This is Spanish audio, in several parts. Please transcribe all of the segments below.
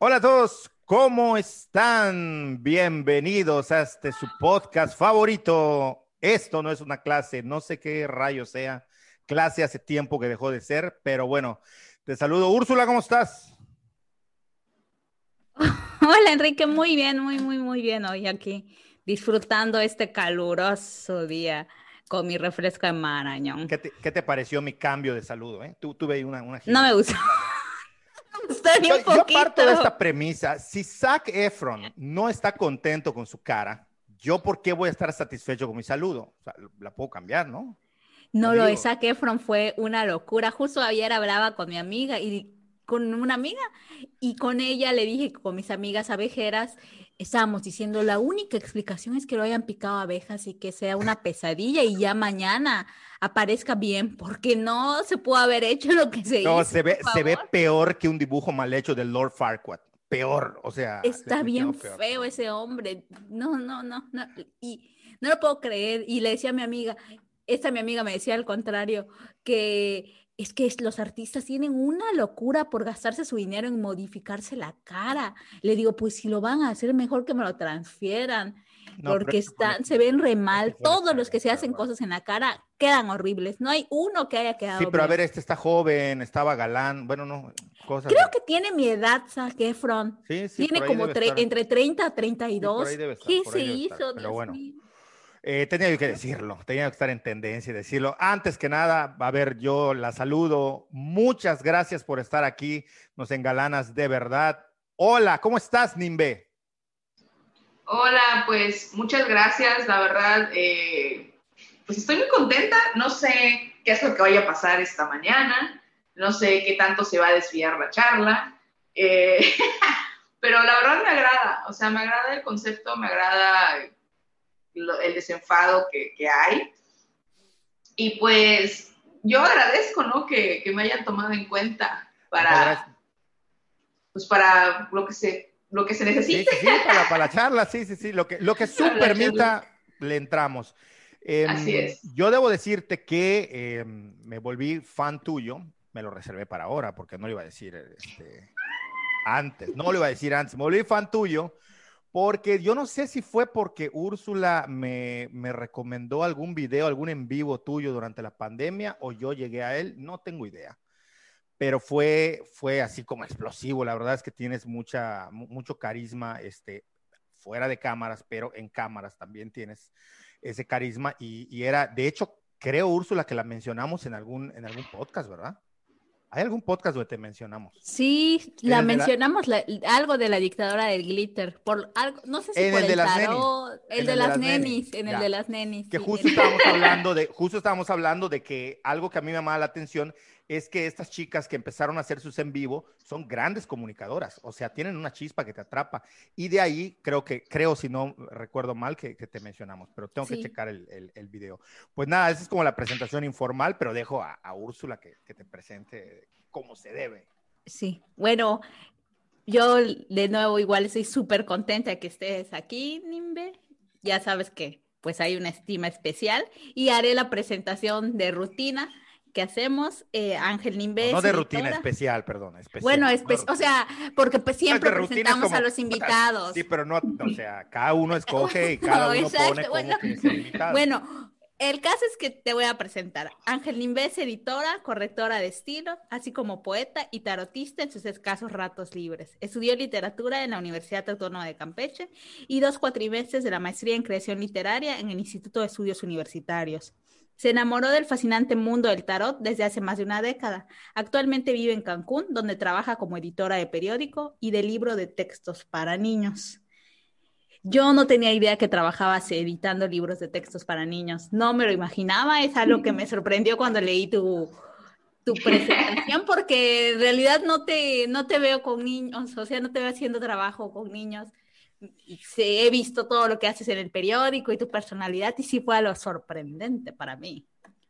Hola a todos, ¿cómo están? Bienvenidos a este su podcast favorito. Esto no es una clase, no sé qué rayo sea. Clase hace tiempo que dejó de ser, pero bueno, te saludo. Úrsula, ¿cómo estás? Hola Enrique, muy bien, muy, muy, muy bien hoy aquí, disfrutando este caluroso día con mi refresco de Marañón. ¿Qué te, qué te pareció mi cambio de saludo? Eh? Tú, tuve una, una No me gustó. yo, yo parto de esta premisa. Si Zac Efron no está contento con su cara, ¿yo por qué voy a estar satisfecho con mi saludo? O sea, la puedo cambiar, ¿no? No, lo de Zac Efron fue una locura. Justo ayer hablaba con mi amiga y con una amiga y con ella le dije con mis amigas abejeras estábamos diciendo la única explicación es que lo hayan picado abejas y que sea una pesadilla y ya mañana aparezca bien, porque no se pudo haber hecho lo que se hizo. No, se ve, se ve peor que un dibujo mal hecho del Lord Farquaad. Peor, o sea. Está bien feo ese hombre. No, no, no, no. Y no lo puedo creer. Y le decía a mi amiga, esta mi amiga me decía al contrario, que es que los artistas tienen una locura por gastarse su dinero en modificarse la cara. Le digo, pues si lo van a hacer, mejor que me lo transfieran, porque están, se ven re mal. Todos los que se hacen cosas en la cara quedan horribles. No hay uno que haya quedado. Sí, pero a ver, este está joven, estaba galán, bueno, no, cosas. Creo que tiene mi edad, Zac Efron. Sí, sí. Tiene como entre 30 a 32. ¿Qué se hizo? Pero bueno. Eh, tenía que decirlo, tenía que estar en tendencia y decirlo. Antes que nada, a ver, yo la saludo. Muchas gracias por estar aquí. Nos engalanas de verdad. Hola, ¿cómo estás, Nimbe? Hola, pues muchas gracias. La verdad, eh, pues estoy muy contenta. No sé qué es lo que vaya a pasar esta mañana. No sé qué tanto se va a desviar la charla. Eh, pero la verdad me agrada. O sea, me agrada el concepto, me agrada el desenfado que, hay. Y pues yo agradezco, ¿no? Que, me hayan tomado en cuenta para, pues para lo que se, lo que se necesite. Sí, para, la charla, sí, sí, sí. Lo que, lo que su permita, le entramos. Em, Así es. Yo debo decirte que em, me volví fan tuyo, me lo reservé para ahora, porque no lo iba a decir este, antes, no lo iba a decir antes, me volví fan tuyo porque yo no sé si fue porque Úrsula me, me, recomendó algún video, algún en vivo tuyo durante la pandemia o yo llegué a él, no tengo idea. Pero fue, fue así como explosivo. La verdad es que tienes mucha, mucho carisma este, fuera de cámaras, pero en cámaras también tienes ese carisma. Y, y era, de hecho, creo, Úrsula, que la mencionamos en algún, en algún podcast, ¿verdad? ¿Hay algún podcast donde te mencionamos? Sí, la mencionamos algo de la dictadora del glitter, por algo, no sé si por el, de las tarot, el, de, las nenis, en el de las nenis. Que justo estábamos hablando de, justo estábamos hablando de que algo que a mí me llamaba la atención es que estas chicas que empezaron a hacer sus en vivo son grandes comunicadoras, o sea, tienen una chispa que te atrapa. Y de ahí creo que, creo si no recuerdo mal que, te mencionamos, pero tengo que checar el, el, video. Pues nada, esa es como la presentación informal, pero dejo a, Úrsula que, que te presente como se debe. Sí, bueno, yo de nuevo igual estoy súper contenta que estés aquí, Nimbe. Ya sabes que pues hay una estima especial y haré la presentación de rutina que hacemos, eh, Ángel Nimbe. No, de rutina especial, perdón. Especial, bueno, o sea, porque pues siempre presentamos a los invitados. Sí, pero no, o sea, cada uno escoge y cada uno pone como bueno, que invitado. Bueno, el caso es que te voy a presentar. Ángel Nimbe es editora, correctora de estilo, así como poeta y tarotista en sus escasos ratos libres. Estudió literatura en la Universidad Autónoma de Campeche y dos cuatrimestres de la maestría en creación literaria en el Instituto de Estudios Universitarios. Se enamoró del fascinante mundo del tarot desde hace más de una década. Actualmente vive en Cancún, donde trabaja como editora de periódico y de libro de textos para niños. Yo no tenía idea que trabajabas editando libros de textos para niños. No me lo imaginaba. Es algo que me sorprendió cuando leí tu, tu presentación, porque en realidad no te, no te veo con niños, o sea, no te veo haciendo trabajo con niños y he visto todo lo que haces en el periódico y tu personalidad y sí fue algo sorprendente para mí,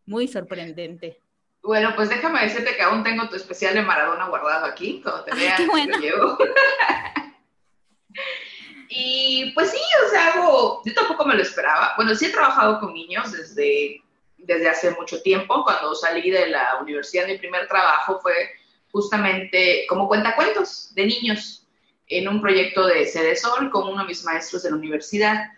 muy sorprendente. Bueno, pues déjame decirte que aún tengo tu especial de Maradona guardado aquí, cuando te vea, bueno. llevo. y pues sí, o sea, algo, yo tampoco me lo esperaba. Bueno, sí he trabajado con niños desde, desde hace mucho tiempo. Cuando salí de la universidad, mi primer trabajo fue justamente como cuentacuentos de niños en un proyecto de Sede Sol con uno de mis maestros de la universidad.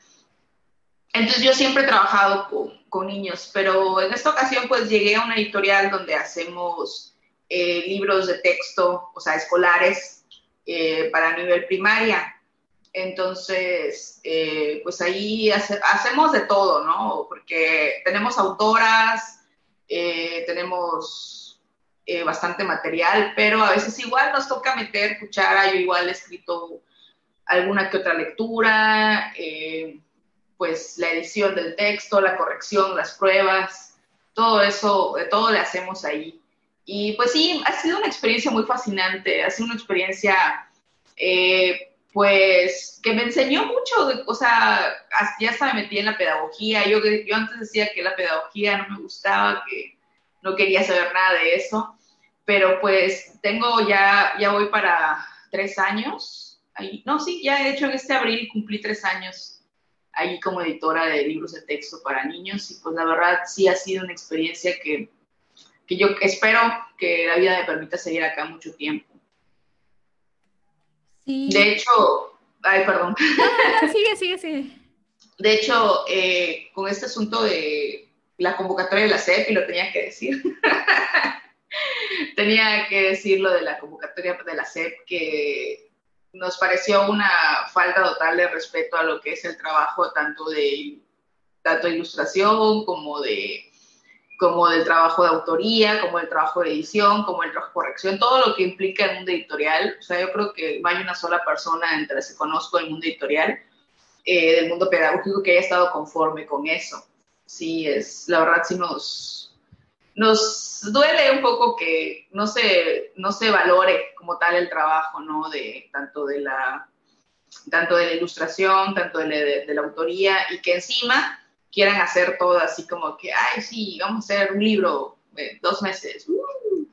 Entonces yo siempre he trabajado con, con niños, pero en esta ocasión pues llegué a una editorial donde hacemos eh, libros de texto, o sea, escolares eh, para nivel primaria. Entonces, eh, pues ahí hacemos de todo, ¿no? Porque tenemos autoras, tenemos bastante material, pero a veces igual nos toca meter cuchara, yo igual he escrito alguna que otra lectura, pues la edición del texto, la corrección, las pruebas, todo eso, todo le hacemos ahí. Y pues sí, ha sido una experiencia muy fascinante, ha sido una experiencia, eh, pues, que me enseñó mucho, o sea, ya hasta me metí en la pedagogía, yo, yo antes decía que la pedagogía no me gustaba, que no quería saber nada de eso, pero pues tengo ya, ya voy para tres años, ahí, no, sí, ya he hecho en este abril cumplí tres años ahí como editora de libros de texto para niños y pues la verdad sí ha sido una experiencia que, que yo espero que la vida me permita seguir acá mucho tiempo. Sí. De hecho, ay, perdón. sigue, sigue, sigue. De hecho, eh, con este asunto de la convocatoria de la CEP, y lo tenía que decir, tenía que decir lo de la convocatoria de la CEP, que nos pareció una falta total de respeto a lo que es el trabajo tanto de tanto ilustración como de como del trabajo de autoría, como del trabajo de edición, como el trabajo de corrección, todo lo que implica el mundo editorial. O sea, yo creo que no hay una sola persona entre las que conozco el mundo editorial, eh, del mundo pedagógico, que haya estado conforme con eso. Sí, es, la verdad sí nos, nos duele un poco que no se, no se valore como tal el trabajo, ¿no? De tanto de la, tanto de la ilustración, tanto de la, autoría, y que encima quieran hacer todo así como que, ay, sí, vamos a hacer un libro dos meses. Uh.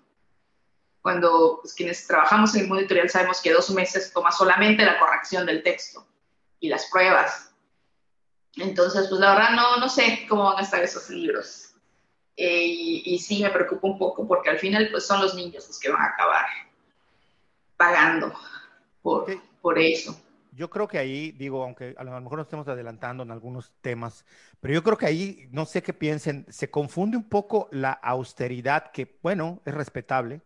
Cuando pues, quienes trabajamos en el mundo editorial sabemos que dos meses toma solamente la corrección del texto y las pruebas. Entonces, pues la verdad no, no sé cómo van a estar esos libros. Eh, y, sí me preocupa un poco porque al final pues son los niños los que van a acabar pagando por, por eso. Yo creo que ahí, digo, aunque a lo mejor nos estemos adelantando en algunos temas, pero yo creo que ahí, no sé qué piensen, se confunde un poco la austeridad, que bueno, es respetable,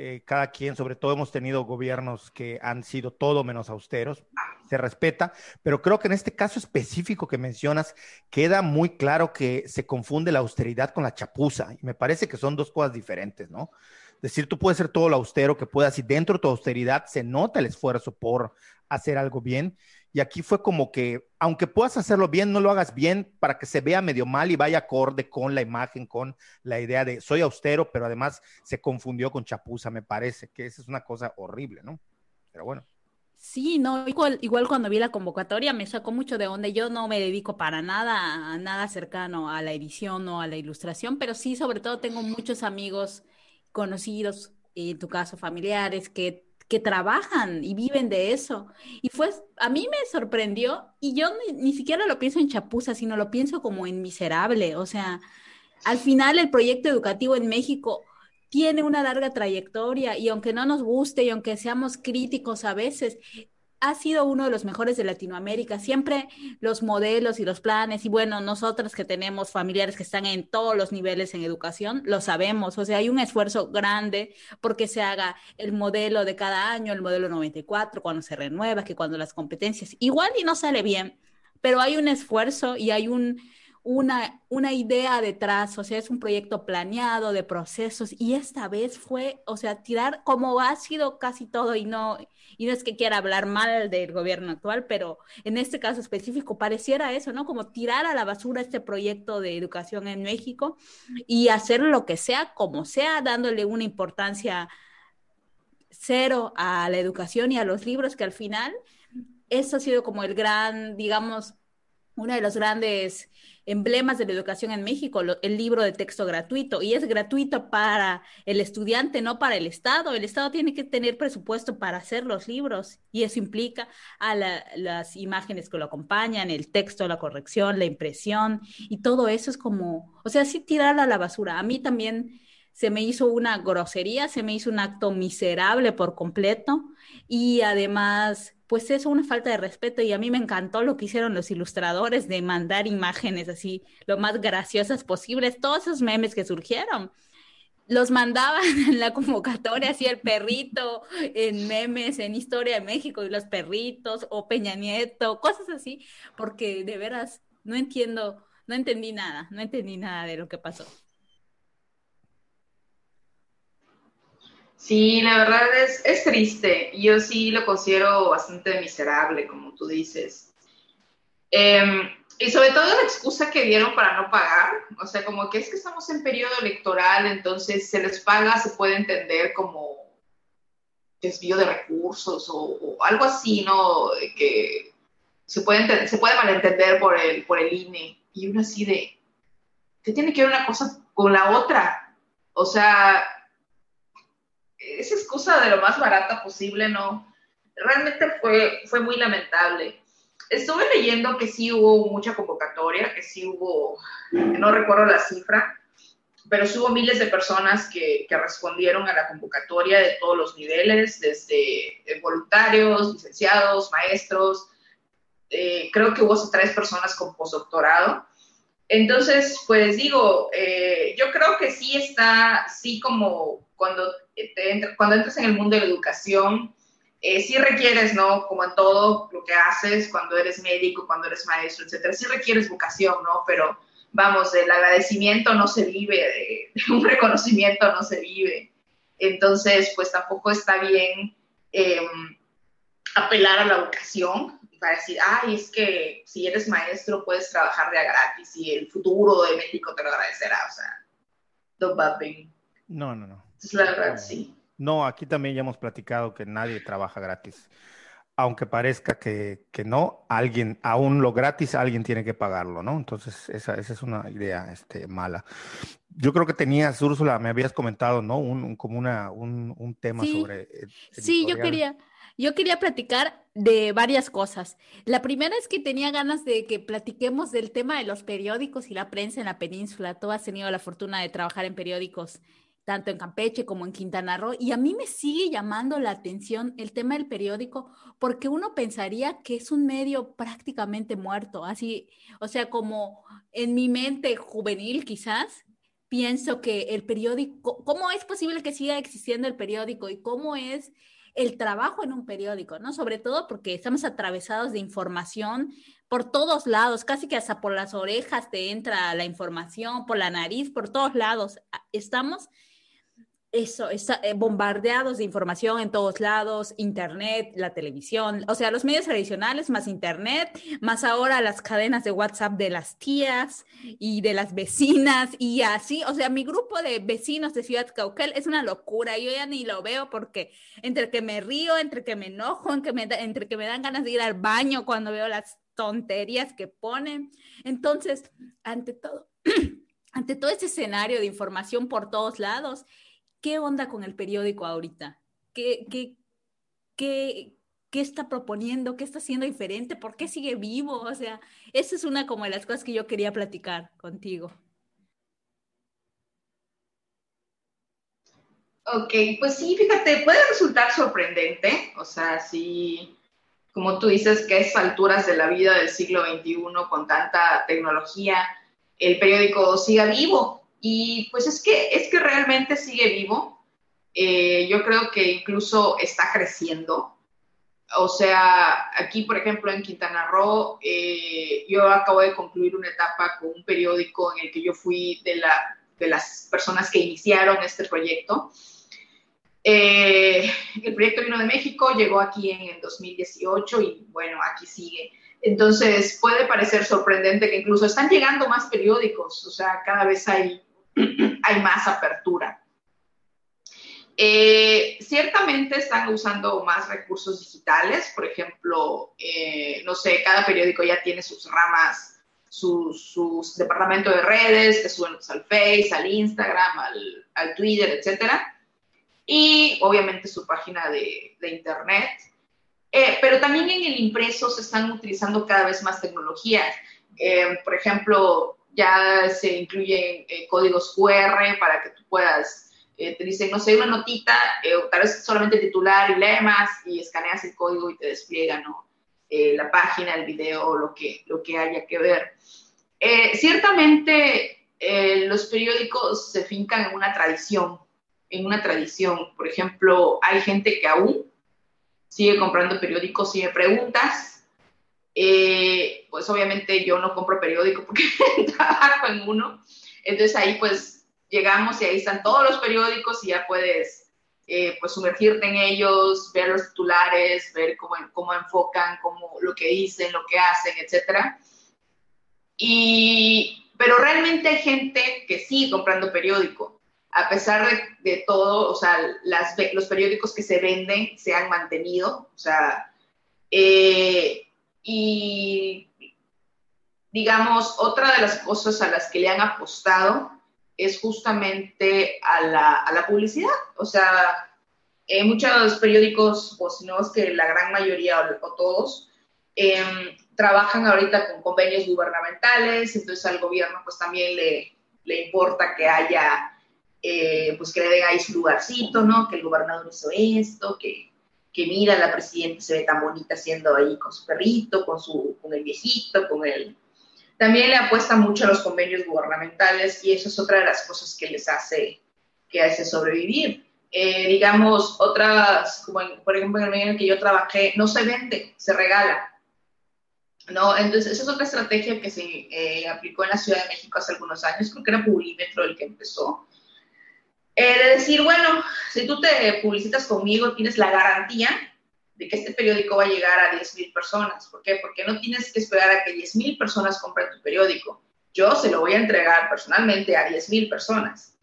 eh, cada quien, sobre todo hemos tenido gobiernos que han sido todo menos austeros, se respeta, pero creo que en este caso específico que mencionas, queda muy claro que se confunde la austeridad con la chapuza, y me parece que son dos cosas diferentes, ¿no? Es decir, tú puedes ser todo lo austero que puedas y dentro de tu austeridad se nota el esfuerzo por hacer algo bien, y aquí fue como que, aunque puedas hacerlo bien, no lo hagas bien para que se vea medio mal y vaya acorde con la imagen, con la idea de soy austero, pero además se confundió con chapuza, me parece, que esa es una cosa horrible, ¿no? Pero bueno. Sí, no, igual, igual cuando vi la convocatoria me sacó mucho de donde yo no me dedico para nada, a nada cercano a la edición o a la ilustración, pero sí, sobre todo tengo muchos amigos conocidos, en tu caso familiares, que que trabajan y viven de eso. Y fue, a mí me sorprendió y yo ni, siquiera lo pienso en chapuza, sino lo pienso como en miserable. O sea, al final el proyecto educativo en México tiene una larga trayectoria y aunque no nos guste y aunque seamos críticos a veces, ha sido uno de los mejores de Latinoamérica. Siempre los modelos y los planes, y bueno, nosotras que tenemos familiares que están en todos los niveles en educación, lo sabemos. O sea, hay un esfuerzo grande porque se haga el modelo de cada año, el modelo 94, cuando se renueva, que cuando las competencias, igual y no sale bien, pero hay un esfuerzo y hay un, una, una idea detrás, o sea, es un proyecto planeado de procesos y esta vez fue, o sea, tirar como ha sido casi todo y no, y no es que quiera hablar mal del gobierno actual, pero en este caso específico pareciera eso, ¿no? Como tirar a la basura este proyecto de educación en México y hacer lo que sea, como sea, dándole una importancia cero a la educación y a los libros, que al final eso ha sido como el gran, digamos, uno de los grandes emblemas de la educación en México, el libro de texto gratuito, y es gratuito para el estudiante, no para el Estado. El Estado tiene que tener presupuesto para hacer los libros, y eso implica a las imágenes que lo acompañan, el texto, la corrección, la impresión, y todo eso es como, o sea, sí tirarla a la basura. A mí también se me hizo una grosería, se me hizo un acto miserable por completo y además, pues es una falta de respeto y a mí me encantó lo que hicieron los ilustradores de mandar imágenes así, lo más graciosas posibles, todos esos memes que surgieron. Los mandaban en la convocatoria, así el perrito, en memes, en Historia de México y los perritos, o Peña Nieto, cosas así, porque de veras no entiendo, no entendí nada, no entendí nada de lo que pasó. Sí, la verdad es, es triste. Yo sí lo considero bastante miserable, como tú dices. Em, y sobre todo la excusa que dieron para no pagar, o sea, como que es que estamos en periodo electoral, entonces se les paga, se puede entender como desvío de recursos o, algo así, ¿no? Que se puede, se puede malentender por el, por el INE. Y uno así de, ¿qué tiene que ver una cosa con la otra? O sea, esa excusa de lo más barata posible, no. Realmente fue, fue muy lamentable. Estuve leyendo que sí hubo mucha convocatoria, que sí hubo, no recuerdo la cifra, pero sí hubo miles de personas que, que respondieron a la convocatoria de todos los niveles, desde voluntarios, licenciados, maestros. Eh, creo que hubo tres personas con postdoctorado. Entonces, pues digo, eh, yo creo que sí está, sí como cuando, te cuando entras en el mundo de la educación, eh, sí requieres, ¿no? Como en todo lo que haces, cuando eres médico, cuando eres maestro, etcétera, sí requieres vocación, ¿no? Pero vamos, el agradecimiento no se vive, de, un reconocimiento no se vive. Entonces, pues tampoco está bien em, apelar a la vocación para decir, ay, es que si eres maestro puedes trabajar de a gratis y el futuro de México te lo agradecerá. O sea, no No, no, no. Es la verdad, sí. No, aquí también ya hemos platicado que nadie trabaja gratis. Aunque parezca que, que no, alguien, aún lo gratis, alguien tiene que pagarlo, ¿no? Entonces, esa, esa es una idea este, mala. Yo creo que tenías, Úrsula, me habías comentado, ¿no? Un, como una, un, un tema sobre... Sí, yo quería, yo quería platicar de varias cosas. La primera es que tenía ganas de que platiquemos del tema de los periódicos y la prensa en la península. Tú has tenido la fortuna de trabajar en periódicos tanto en Campeche como en Quintana Roo, y a mí me sigue llamando la atención el tema del periódico, porque uno pensaría que es un medio prácticamente muerto, así, o sea, como en mi mente juvenil quizás, pienso que el periódico, ¿cómo es posible que siga existiendo el periódico y cómo es el trabajo en un periódico, ¿no? Sobre todo porque estamos atravesados de información por todos lados, casi que hasta por las orejas te entra la información, por la nariz, por todos lados. Estamos eso, está, eh, bombardeados de información en todos lados, internet, la televisión, o sea, los medios tradicionales más internet, más ahora las cadenas de WhatsApp de las tías y de las vecinas y así, o sea, mi grupo de vecinos de Ciudad Cauquel es una locura, yo ya ni lo veo porque entre que me río, entre que me enojo, entre que me, entre que me dan ganas de ir al baño cuando veo las tonterías que ponen, entonces, ante todo, ante todo este escenario de información por todos lados, ¿qué onda con el periódico ahorita? ¿Qué, qué, qué, qué está proponiendo? ¿Qué está haciendo diferente? ¿Por qué sigue vivo? O sea, esa es una como de las cosas que yo quería platicar contigo. Ok, pues sí, fíjate, puede resultar sorprendente, o sea, sí, como tú dices, que a alturas de la vida del siglo XXI, con tanta tecnología, el periódico siga vivo. Y pues es que, es que realmente sigue vivo. Eh, yo creo que incluso está creciendo. O sea, aquí, por ejemplo, en Quintana Roo, eh, yo acabo de concluir una etapa con un periódico en el que yo fui de, la, de las personas que iniciaron este proyecto. Eh, el proyecto vino de México, llegó aquí en el 2018 y bueno, aquí sigue. Entonces, puede parecer sorprendente que incluso están llegando más periódicos, o sea, cada vez hay hay más apertura. Eh, ciertamente están usando más recursos digitales, por ejemplo, eh, no sé, cada periódico ya tiene sus ramas, sus, sus departamentos de redes, que suben al Face, al Instagram, al, Twitter, etc. Y obviamente su página de, Internet. Eh, pero también en el impreso se están utilizando cada vez más tecnologías. por ejemplo, ya se incluyen eh, códigos QR para que tú puedas eh, te dicen, no sé, una notita, eh, o tal vez solamente titular y lees más y escaneas el código y te despliega, ¿no? Eh, la página, el video, lo que, lo que haya que ver. ciertamente los periódicos se fincan en una tradición, en una tradición. Por ejemplo, hay gente que aún sigue comprando periódicos, si me preguntas, pues obviamente yo no compro periódico porque trabajo en uno, entonces ahí pues llegamos y ahí están todos los periódicos y ya puedes eh, pues sumergirte en ellos, ver los titulares, ver cómo, cómo enfocan, cómo, lo que dicen, lo que hacen, etc. Y, pero realmente hay gente que sigue comprando periódico. A pesar de, de todo, o sea, las, los periódicos que se venden se han mantenido, o sea, eh, y digamos, otra de las cosas a las que le han apostado es justamente a la, a la publicidad. O sea, en muchos periódicos, si no es que la gran mayoría o, todos, em, trabajan ahorita con convenios gubernamentales, entonces al gobierno pues también le, le importa que haya, eh, pues que le den ahí su lugarcito, ¿no? Que el gobernador hizo esto, que, que mira, la presidenta se ve tan bonita haciendo ahí con su perrito, con, su, con el viejito, con el también le apuesta mucho a los convenios gubernamentales y eso es otra de las cosas que les hace, que hace sobrevivir. Eh, digamos, otras, como por ejemplo en el medio en el que yo trabajé, no se vende, se regala. ¿no? Entonces, esa es otra estrategia que se eh, aplicó en la Ciudad de México hace algunos años, creo que era Publimetro el que empezó. Eh, de decir, bueno, si tú te publicitas conmigo, tienes la garantía de que este periódico va a llegar a 10.000 personas. ¿Por qué? Porque no tienes que esperar a que 10.000 personas compren tu periódico. Yo se lo voy a entregar personalmente a 10.000 personas.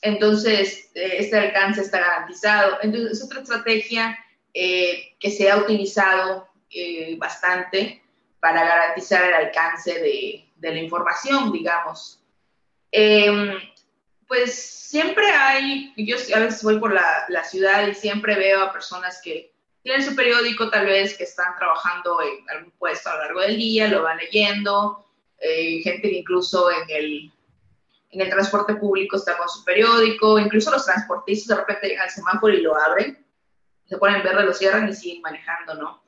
Entonces, eh, este alcance está garantizado. Entonces, es otra estrategia eh, que se ha utilizado eh, bastante para garantizar el alcance de, de la información, digamos. Em, pues siempre hay, yo a veces voy por la, ciudad y siempre veo a personas que tienen su periódico tal vez que están trabajando en algún puesto a lo largo del día, lo van leyendo, eh, gente que incluso en el, en el transporte público está con su periódico, incluso los transportistas de repente llegan al semáforo y lo abren, se ponen verde, lo cierran y siguen manejando, ¿no?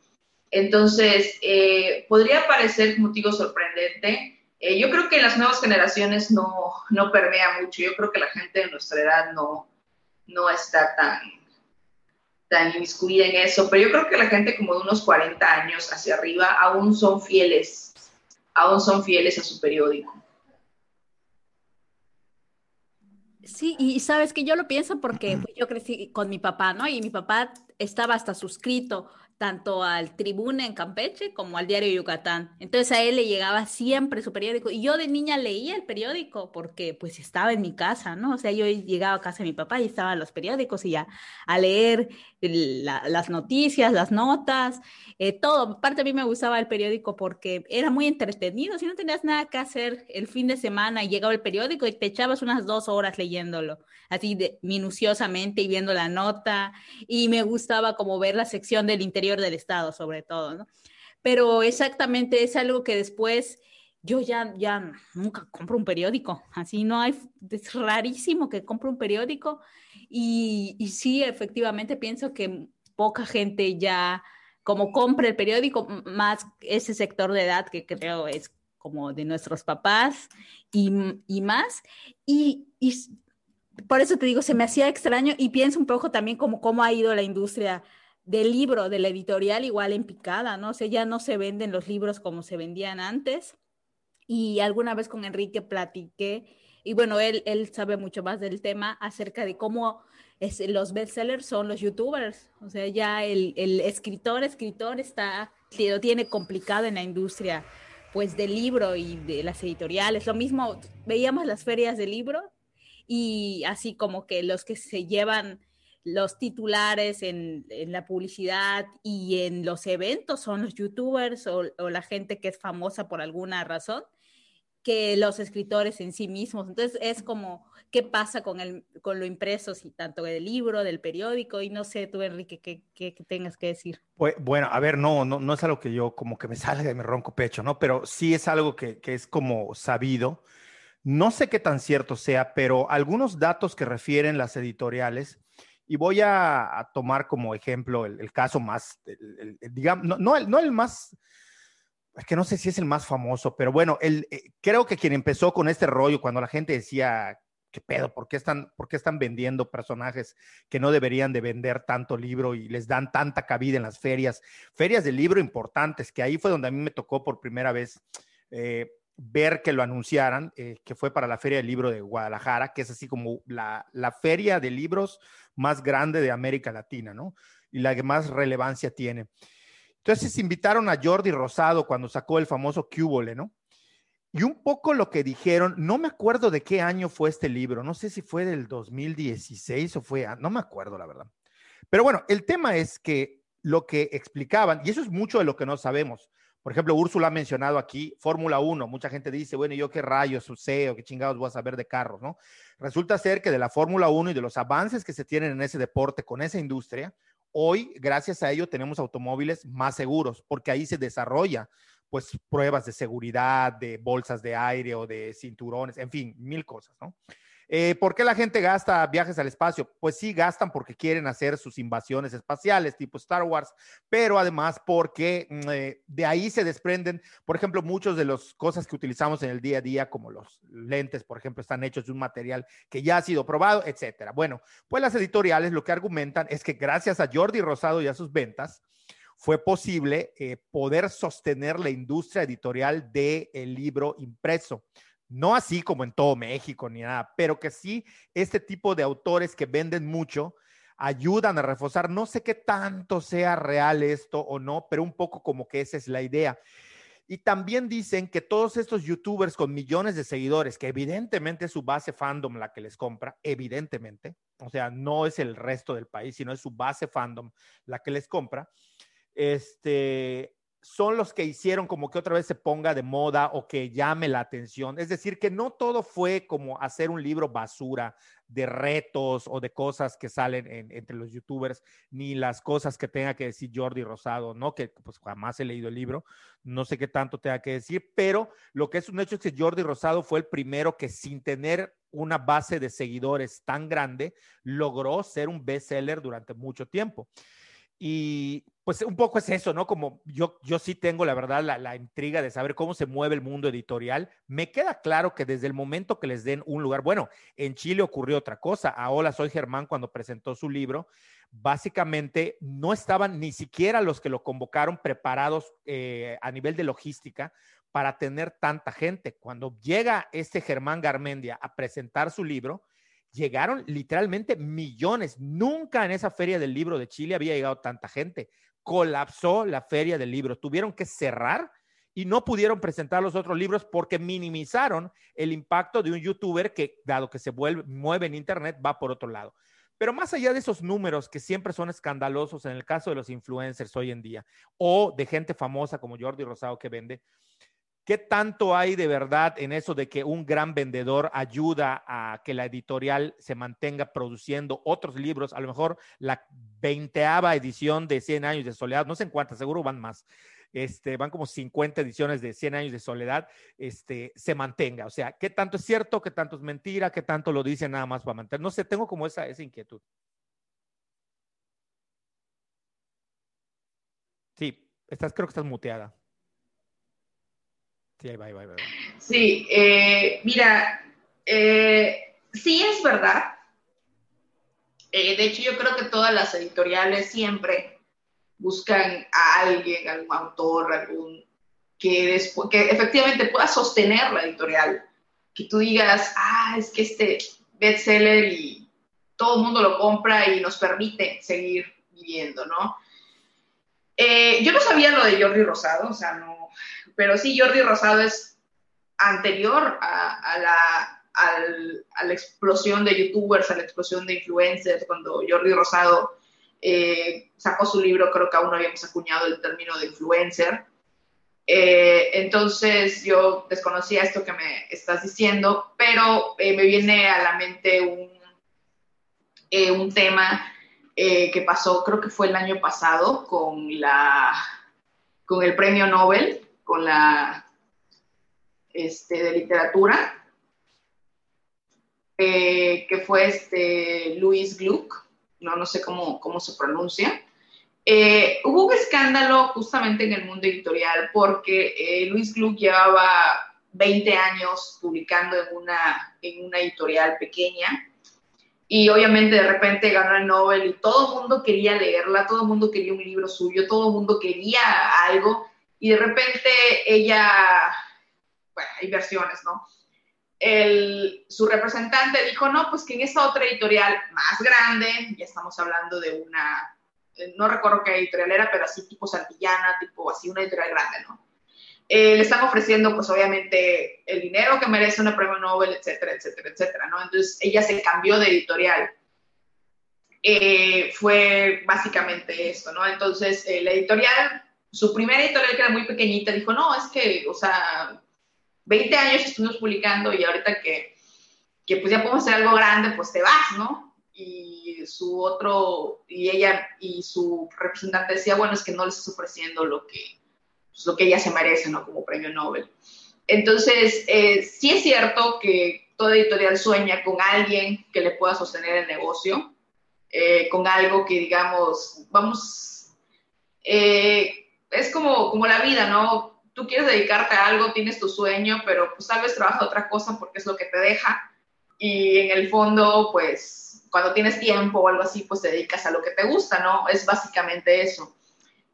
Entonces, eh, podría parecer motivo sorprendente. Eh, yo creo que en las nuevas generaciones no, no permea mucho. Yo creo que la gente de nuestra edad no, no está tan, tan inmiscuida en eso, pero yo creo que la gente como de unos 40 años hacia arriba aún son fieles, aún son fieles a su periódico. Sí, y sabes que yo lo pienso porque yo crecí con mi papá, ¿no? Y mi papá estaba hasta suscrito tanto al Tribuna en Campeche como al Diario Yucatán. Entonces a él le llegaba siempre su periódico. Y yo de niña leía el periódico porque pues estaba en mi casa, ¿no? O sea, yo llegaba a casa de mi papá y estaban los periódicos y ya a leer las noticias, las notas, eh, todo. Aparte a mí me gustaba el periódico porque era muy entretenido. Si no tenías nada que hacer el fin de semana y llegaba el periódico y te echabas unas dos horas leyéndolo, así de, minuciosamente y viendo la nota. Y me gustaba como ver la sección del interior del estado, sobre todo. Pero exactamente es algo que después yo ya, ya nunca compro un periódico, así no hay, es rarísimo que compre un periódico y, y sí, efectivamente pienso que poca gente ya como compra el periódico, más ese sector de edad que creo es como de nuestros papás y, y más. Y, y, por eso te digo, se me hacía extraño y pienso un poco también como cómo ha ido la industria del libro, de la editorial, igual en picada, ¿no? O sea, ya no se venden los libros como se vendían antes. Y alguna vez con Enrique platiqué, y bueno, él, él sabe mucho más del tema acerca de cómo es, los bestsellers son los youtubers. O sea, ya el, el escritor, escritor está, lo tiene complicado en la industria pues del libro y de las editoriales. Lo mismo, veíamos las ferias de libro y así como que los que se llevan los titulares en, en, la publicidad y en los eventos son los youtubers o, o, la gente que es famosa por alguna razón que los escritores en sí mismos. Entonces es como, ¿qué pasa con, el, con lo impreso, si tanto del libro, del periódico? Y no sé, tú, Enrique, ¿qué, qué, qué tengas que decir? Pues, bueno, a ver, no, no, no es algo que yo como que me sale de mi ronco pecho, ¿no? Pero sí es algo que, que es como sabido No sé qué tan cierto sea, pero algunos datos que refieren las editoriales, y voy a, tomar como ejemplo el, caso más, digamos, no, no, el, no, el, más, es que no sé si es el más famoso, pero bueno, el, eh, creo que quien empezó con este rollo, cuando la gente decía, ¿qué pedo? ¿Por qué, están, ¿Por qué están vendiendo personajes que no deberían de vender tanto libro y les dan tanta cabida en las ferias? Ferias de libro importantes, que ahí fue donde a mí me tocó por primera vez. Eh, ver que lo anunciaran, eh, que fue para la Feria del Libro de Guadalajara, que es así como la, feria de libros más grande de América Latina, ¿no? Y la que más relevancia tiene. Entonces invitaron a Jordi Rosado cuando sacó el famoso Cúbole, ¿no? Y un poco lo que dijeron, no me acuerdo de qué año fue este libro, no sé si fue del 2016 o fue, no me acuerdo la verdad. Pero bueno, el tema es que lo que explicaban, y eso es mucho de lo que no sabemos, por ejemplo, Úrsula ha mencionado aquí Fórmula 1. Mucha gente dice, bueno, ¿yo qué rayos sé o qué chingados voy a saber de carros, no? Resulta ser que de la Fórmula 1 y de los avances que se tienen en ese deporte con esa industria, hoy, gracias a ello, tenemos automóviles más seguros, porque ahí se desarrolla pues pruebas de seguridad, de bolsas de aire o de cinturones, en fin, mil cosas, ¿no? Eh, ¿Por qué la gente gasta viajes al espacio? Pues sí, gastan porque quieren hacer sus invasiones espaciales tipo Star Wars, pero además porque mm, eh, de ahí se desprenden, por ejemplo, muchos de las cosas que utilizamos en el día a día, como los lentes, por ejemplo, están hechos de un material que ya ha sido probado, etcétera. Bueno, pues las editoriales lo que argumentan es que gracias a Jordi Rosado y a sus ventas, fue posible eh, poder sostener la industria editorial del libro impreso no así como en todo México ni nada, pero que sí este tipo de autores que venden mucho ayudan a reforzar, no sé qué tanto sea real esto o no, pero un poco como que esa es la idea. Y también dicen que todos estos youtubers con millones de seguidores, que evidentemente es su base fandom la que les compra, evidentemente, o sea, no es el resto del país, sino es su base fandom la que les compra, este, son los que hicieron como que otra vez se ponga de moda o que llame la atención. Es decir, que no todo fue como hacer un libro basura de retos o de cosas que salen entre los youtubers, ni las cosas que tenga que decir Jordi Rosado, ¿no? Que pues jamás he leído el libro, no sé qué tanto tenga que decir, pero lo que es un hecho es que Jordi Rosado fue el primero que sin tener una base de seguidores tan grande, logró ser un bestseller durante mucho tiempo. Y pues un poco es eso, ¿no? Como yo, yo sí tengo, la verdad, la, intriga de saber cómo se mueve el mundo editorial. Me queda claro que desde el momento que les den un lugar, bueno, en Chile ocurrió otra cosa. A Hola, soy Germán cuando presentó su libro, básicamente no estaban ni siquiera los que lo convocaron preparados eh, a nivel de logística para tener tanta gente. Cuando llega este Germán Garmendia a presentar su libro, llegaron literalmente millones. Nunca en esa feria del libro de Chile había llegado tanta gente. Colapsó la feria del libro. Tuvieron que cerrar y no pudieron presentar los otros libros porque minimizaron el impacto de un youtuber que, dado que se mueve en Internet, va por otro lado. Pero más allá de esos números que siempre son escandalosos en el caso de los influencers hoy en día o de gente famosa como Jordi Rosado que vende, ¿Qué tanto hay de verdad en eso de que un gran vendedor ayuda a que la editorial se mantenga produciendo otros libros? A lo mejor la veinteava edición de 100 años de soledad, no sé en cuántas, seguro van más. Este, van como 50 ediciones de 100 años de soledad, este, se mantenga. O sea, ¿qué tanto es cierto, qué tanto es mentira, qué tanto lo dicen nada más para mantener? No sé, tengo como esa, esa inquietud. Sí, estás, creo que estás muteada. Sí, eh, mira, eh, sí es verdad. Eh, de hecho, yo creo que todas las editoriales siempre buscan a alguien, algún autor, algún que, que efectivamente pueda sostener la editorial. Que tú digas, ah, es que este bestseller y todo el mundo lo compra y nos permite seguir viviendo, ¿no? Yo no sabía lo de Jordi Rosado, o sea, no, pero sí, Jordi Rosado es anterior a, la, explosión de youtubers, a la explosión de influencers, cuando Jordi Rosado eh, sacó su libro, creo que aún no habíamos acuñado el término de influencer. Eh, entonces yo desconocía esto que me estás diciendo, pero eh, me viene a la mente un, un tema que pasó, creo que fue el año pasado, con, la, con el premio Nobel, con la este, de literatura, eh, que fue este Luis Gluck, no, no sé cómo, cómo se pronuncia. Eh, hubo un escándalo justamente en el mundo editorial porque eh, Luis Gluck llevaba 20 años publicando en una, en una editorial pequeña y obviamente de repente ganó el Nobel y todo el mundo quería leerla, todo el mundo quería un libro suyo, todo el mundo quería algo y de repente ella, bueno, hay versiones, ¿no? El, su representante dijo, no, pues que en esa otra editorial más grande, ya estamos hablando de una, no recuerdo qué editorial era, pero así tipo Santillana, tipo así una editorial grande, ¿no? Eh, le están ofreciendo, pues obviamente, el dinero que merece una premio Nobel, etcétera, etcétera, etcétera, ¿no? Entonces ella se cambió de editorial. Eh, fue básicamente esto, ¿no? Entonces eh, la editorial, su primera editorial que era muy pequeñita, dijo, no, es que, o sea, 20 años estuvimos publicando y ahorita que, que pues ya podemos hacer algo grande, pues te vas, ¿no? Y su otro, y ella y su representante decía, bueno, es que no les estás ofreciendo lo que, pues, lo que ella se merece, ¿no? Como premio Nobel. Entonces, eh, sí es cierto que toda editorial sueña con alguien que le pueda sostener el negocio, eh, con algo que, digamos, vamos, eh, es como, como la vida, ¿no? Tú quieres dedicarte a algo, tienes tu sueño, pero pues tal vez trabajas otra cosa porque es lo que te deja y en el fondo, pues, cuando tienes tiempo o algo así, pues te dedicas a lo que te gusta, ¿no? Es básicamente eso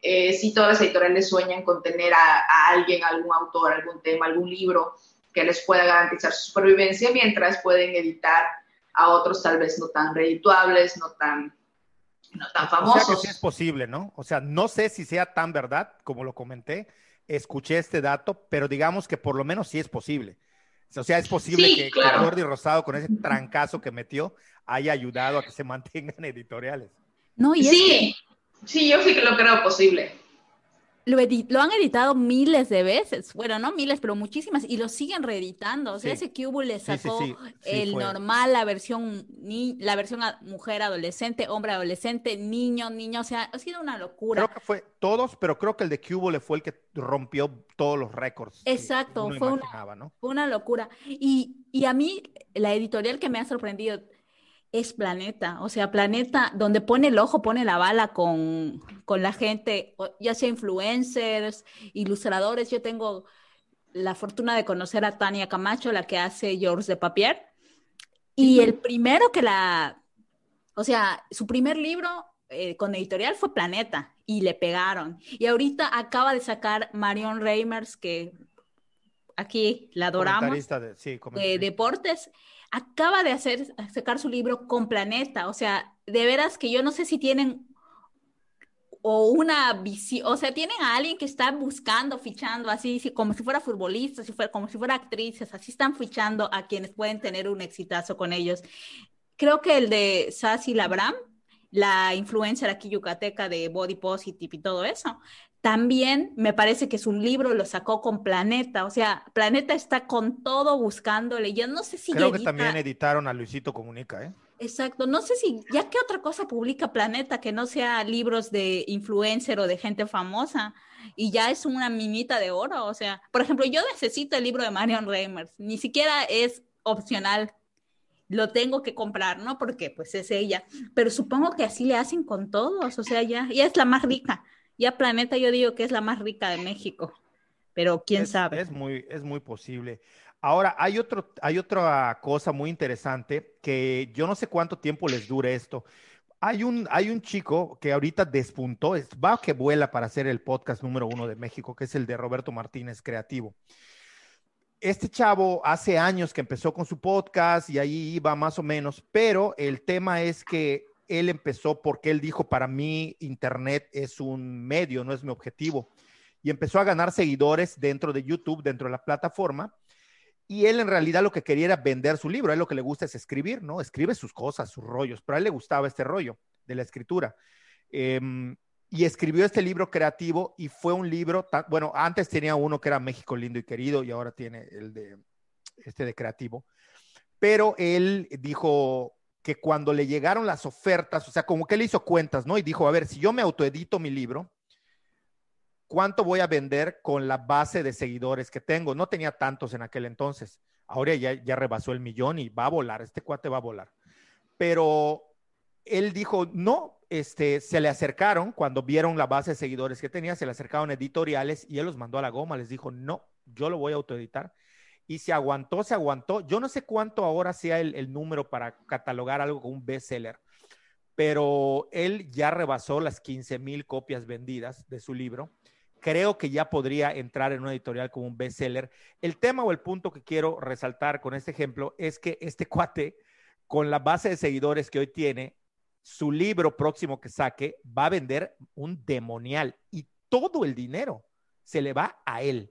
eh, si todas las editoriales sueñan con tener a, alguien, algún autor, algún tema, algún libro que les pueda garantizar su supervivencia, mientras pueden editar a otros tal vez no tan redituables, no tan, no tan famosos. O sea que sí es posible, ¿no? O sea, no sé si sea tan verdad como lo comenté, escuché este dato, pero digamos que por lo menos sí es posible. O sea, es posible que, Jordi Rosado, con ese trancazo que metió, haya ayudado a que se mantengan editoriales. No, y sí. Sí, yo sí que lo creo posible. Lo, lo, han editado miles de veces, bueno, no miles, pero muchísimas, y lo siguen reeditando. O sea, ese Cubo le sacó el normal, la versión, ni, la versión mujer adolescente, hombre adolescente, niño, niño, o sea, ha sido una locura. Creo que fue todos, pero creo que el de Cubo le fue el que rompió todos los récords. Exacto, fue, una, fue una locura. Y, y a mí, la editorial que me ha sorprendido, es Planeta. O sea, Planeta, donde pone el ojo, pone la bala con, la gente, ya sea influencers, ilustradores. Yo tengo la fortuna de conocer a Tania Camacho, la que hace George de Papier. Y el primero que la, o sea, su primer libro eh, con editorial fue Planeta y le pegaron. Y ahorita acaba de sacar Marion Reimers, que aquí la adoramos, de deportes acaba de hacer, sacar su libro con Planeta. O sea, de veras que yo no sé si tienen o una visión, o sea, tienen a alguien que está buscando, fichando así, como si fuera futbolista, si fuera, como si fuera actrices, así están fichando a quienes pueden tener un exitazo con ellos. Creo que el de Sassy Labram, la influencer aquí yucateca de Body Positive y todo eso, también me parece que su libro lo sacó con Planeta, o sea, Planeta está con todo buscándole. Yo no sé si. Creo que también editaron a Luisito Comunica, ¿eh? Exacto, no sé si ya qué otra cosa publica Planeta que no sea libros de influencer o de gente famosa y ya es una minita de oro, o sea, por ejemplo, yo necesito el libro de Marion Reimers, ni siquiera es opcional, lo tengo que comprar, ¿no? Porque pues es ella, pero supongo que así le hacen con todos, o sea, ya, ya es la más rica. Ya Planeta yo digo que es la más rica de México, pero quién sabe. Es muy, es muy posible. Ahora, hay, otro, hay otra cosa muy interesante que yo no sé cuánto tiempo les dure esto. Hay un, hay un chico que ahorita despuntó, es, va que vuela para hacer el podcast número uno de México, que es el de Roberto Martínez Creativo. Este chavo hace años que empezó con su podcast y ahí iba más o menos, pero el tema es que él empezó porque él dijo, para mí Internet es un medio, no es mi objetivo. Y empezó a ganar seguidores dentro de YouTube, dentro de la plataforma. Y él en realidad lo que quería era vender su libro. A él lo que le gusta es escribir, ¿no? Escribe sus cosas, sus rollos, pero a él le gustaba este rollo de la escritura. Em, y escribió este libro creativo y fue un libro, bueno, antes tenía uno que era México lindo y querido y ahora tiene el de este de creativo. Pero él dijo, que cuando le llegaron las ofertas, o sea, como que él hizo cuentas, ¿no? Y dijo, a ver, si yo me autoedito mi libro, ¿cuánto voy a vender con la base de seguidores que tengo? No tenía tantos en aquel entonces. Ahora ya, ya rebasó el millón y va a volar, este cuate va a volar. Pero él dijo, no, este, se le acercaron cuando vieron la base de seguidores que tenía, se le acercaron editoriales y él los mandó a la goma, les dijo, no, yo lo voy a autoeditar. Y se aguantó, se aguantó. Yo no sé cuánto ahora sea el, número para catalogar algo como un bestseller, pero él ya rebasó las 15 mil copias vendidas de su libro. Creo que ya podría entrar en una editorial como un bestseller. El tema o el punto que quiero resaltar con este ejemplo es que este cuate, con la base de seguidores que hoy tiene, su libro próximo que saque va a vender un demonial y todo el dinero se le va a él.